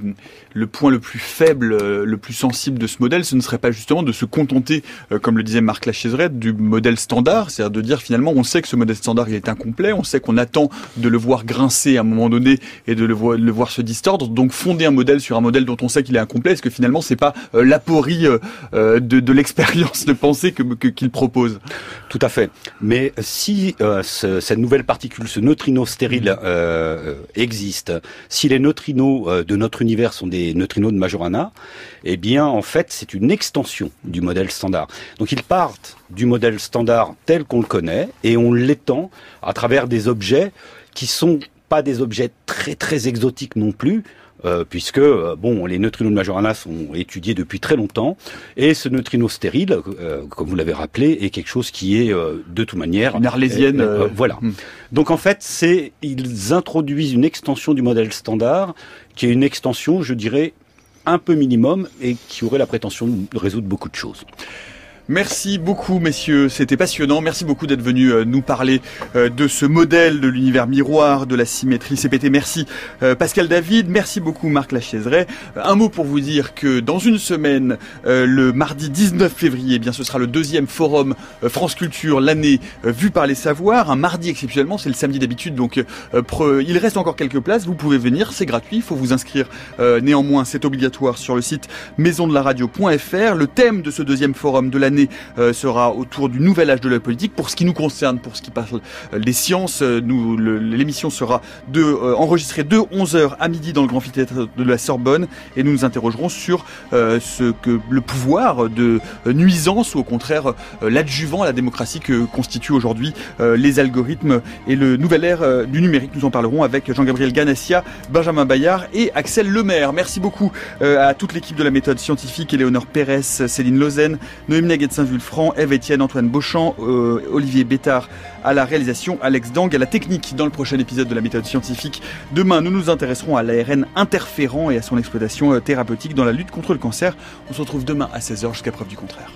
le, point le plus faible, le plus sensible de ce modèle, ce ne serait pas justement de se contenter, comme le disait Marc Lachéseret, du modèle standard, c'est-à-dire de dire finalement on sait que ce modèle standard il est incomplet, on sait qu'on attend de le voir grincer à un moment donné et de le, voir, le voir se distordre, donc fonder un modèle sur un modèle dont on sait qu'il est incomplet, est-ce que finalement c'est pas l'aporie de, de l'expérience de penser que, qu'il propose? Tout à fait. Mais si euh, cette nouvelle particule, ce neutrino stérile mm. euh, existe, si les neutrinos euh, de notre univers sont des neutrinos de Majorana, eh bien en fait c'est une extension du modèle standard. Donc ils partent du modèle standard tel qu'on le connaît et on l'étend à travers des objets qui sont pas des objets très très exotiques non plus, euh, puisque euh, bon, les neutrinos de Majorana sont étudiés depuis très longtemps, et ce neutrino stérile, euh, comme vous l'avez rappelé, est quelque chose qui est de toute manière une arlésienne. voilà. Hmm. Donc en fait, c'est ils introduisent une extension du modèle standard, qui est une extension, je dirais, un peu minimum et qui aurait la prétention de résoudre beaucoup de choses. Merci beaucoup, messieurs. C'était passionnant. Merci beaucoup d'être venus euh, nous parler euh, de ce modèle de l'univers miroir, de la symétrie CPT. Merci, euh, Pascal David. Merci beaucoup, Marc Lachaiseray. Un mot pour vous dire que dans une semaine, le mardi 19 février, eh bien, ce sera le deuxième forum France Culture, l'année vue par les savoirs. Un mardi exceptionnellement, c'est le samedi d'habitude, donc il reste encore quelques places. Vous pouvez venir, c'est gratuit. Il faut vous inscrire. Néanmoins, c'est obligatoire sur le site maisondelaradio.fr. Le thème de ce deuxième forum de l'année euh, sera autour du nouvel âge de la politique. Pour ce qui nous concerne, pour ce qui parle euh, des sciences, euh, nous l'émission sera de, enregistrée de 11h à midi dans le Grand Amphithéâtre de la Sorbonne et nous nous interrogerons sur ce que le pouvoir de nuisance ou au contraire l'adjuvant à la démocratie que constituent aujourd'hui les algorithmes et le nouvel ère du numérique. Nous en parlerons avec Jean-Gabriel Ganassia, Benjamin Bayard et Axel Lemaire. Merci beaucoup à toute l'équipe de la méthode scientifique, Éléonore Pérez, Céline Lausanne, Noémie Saint-Vulfranc, Eve Etienne, Antoine Beauchamp, euh, Olivier Bétard à la réalisation, Alex Dang à la technique dans le prochain épisode de la méthode scientifique. Demain, nous nous intéresserons à l'ARN interférent et à son exploitation euh, thérapeutique dans la lutte contre le cancer. On se retrouve demain à 16h jusqu'à preuve du contraire.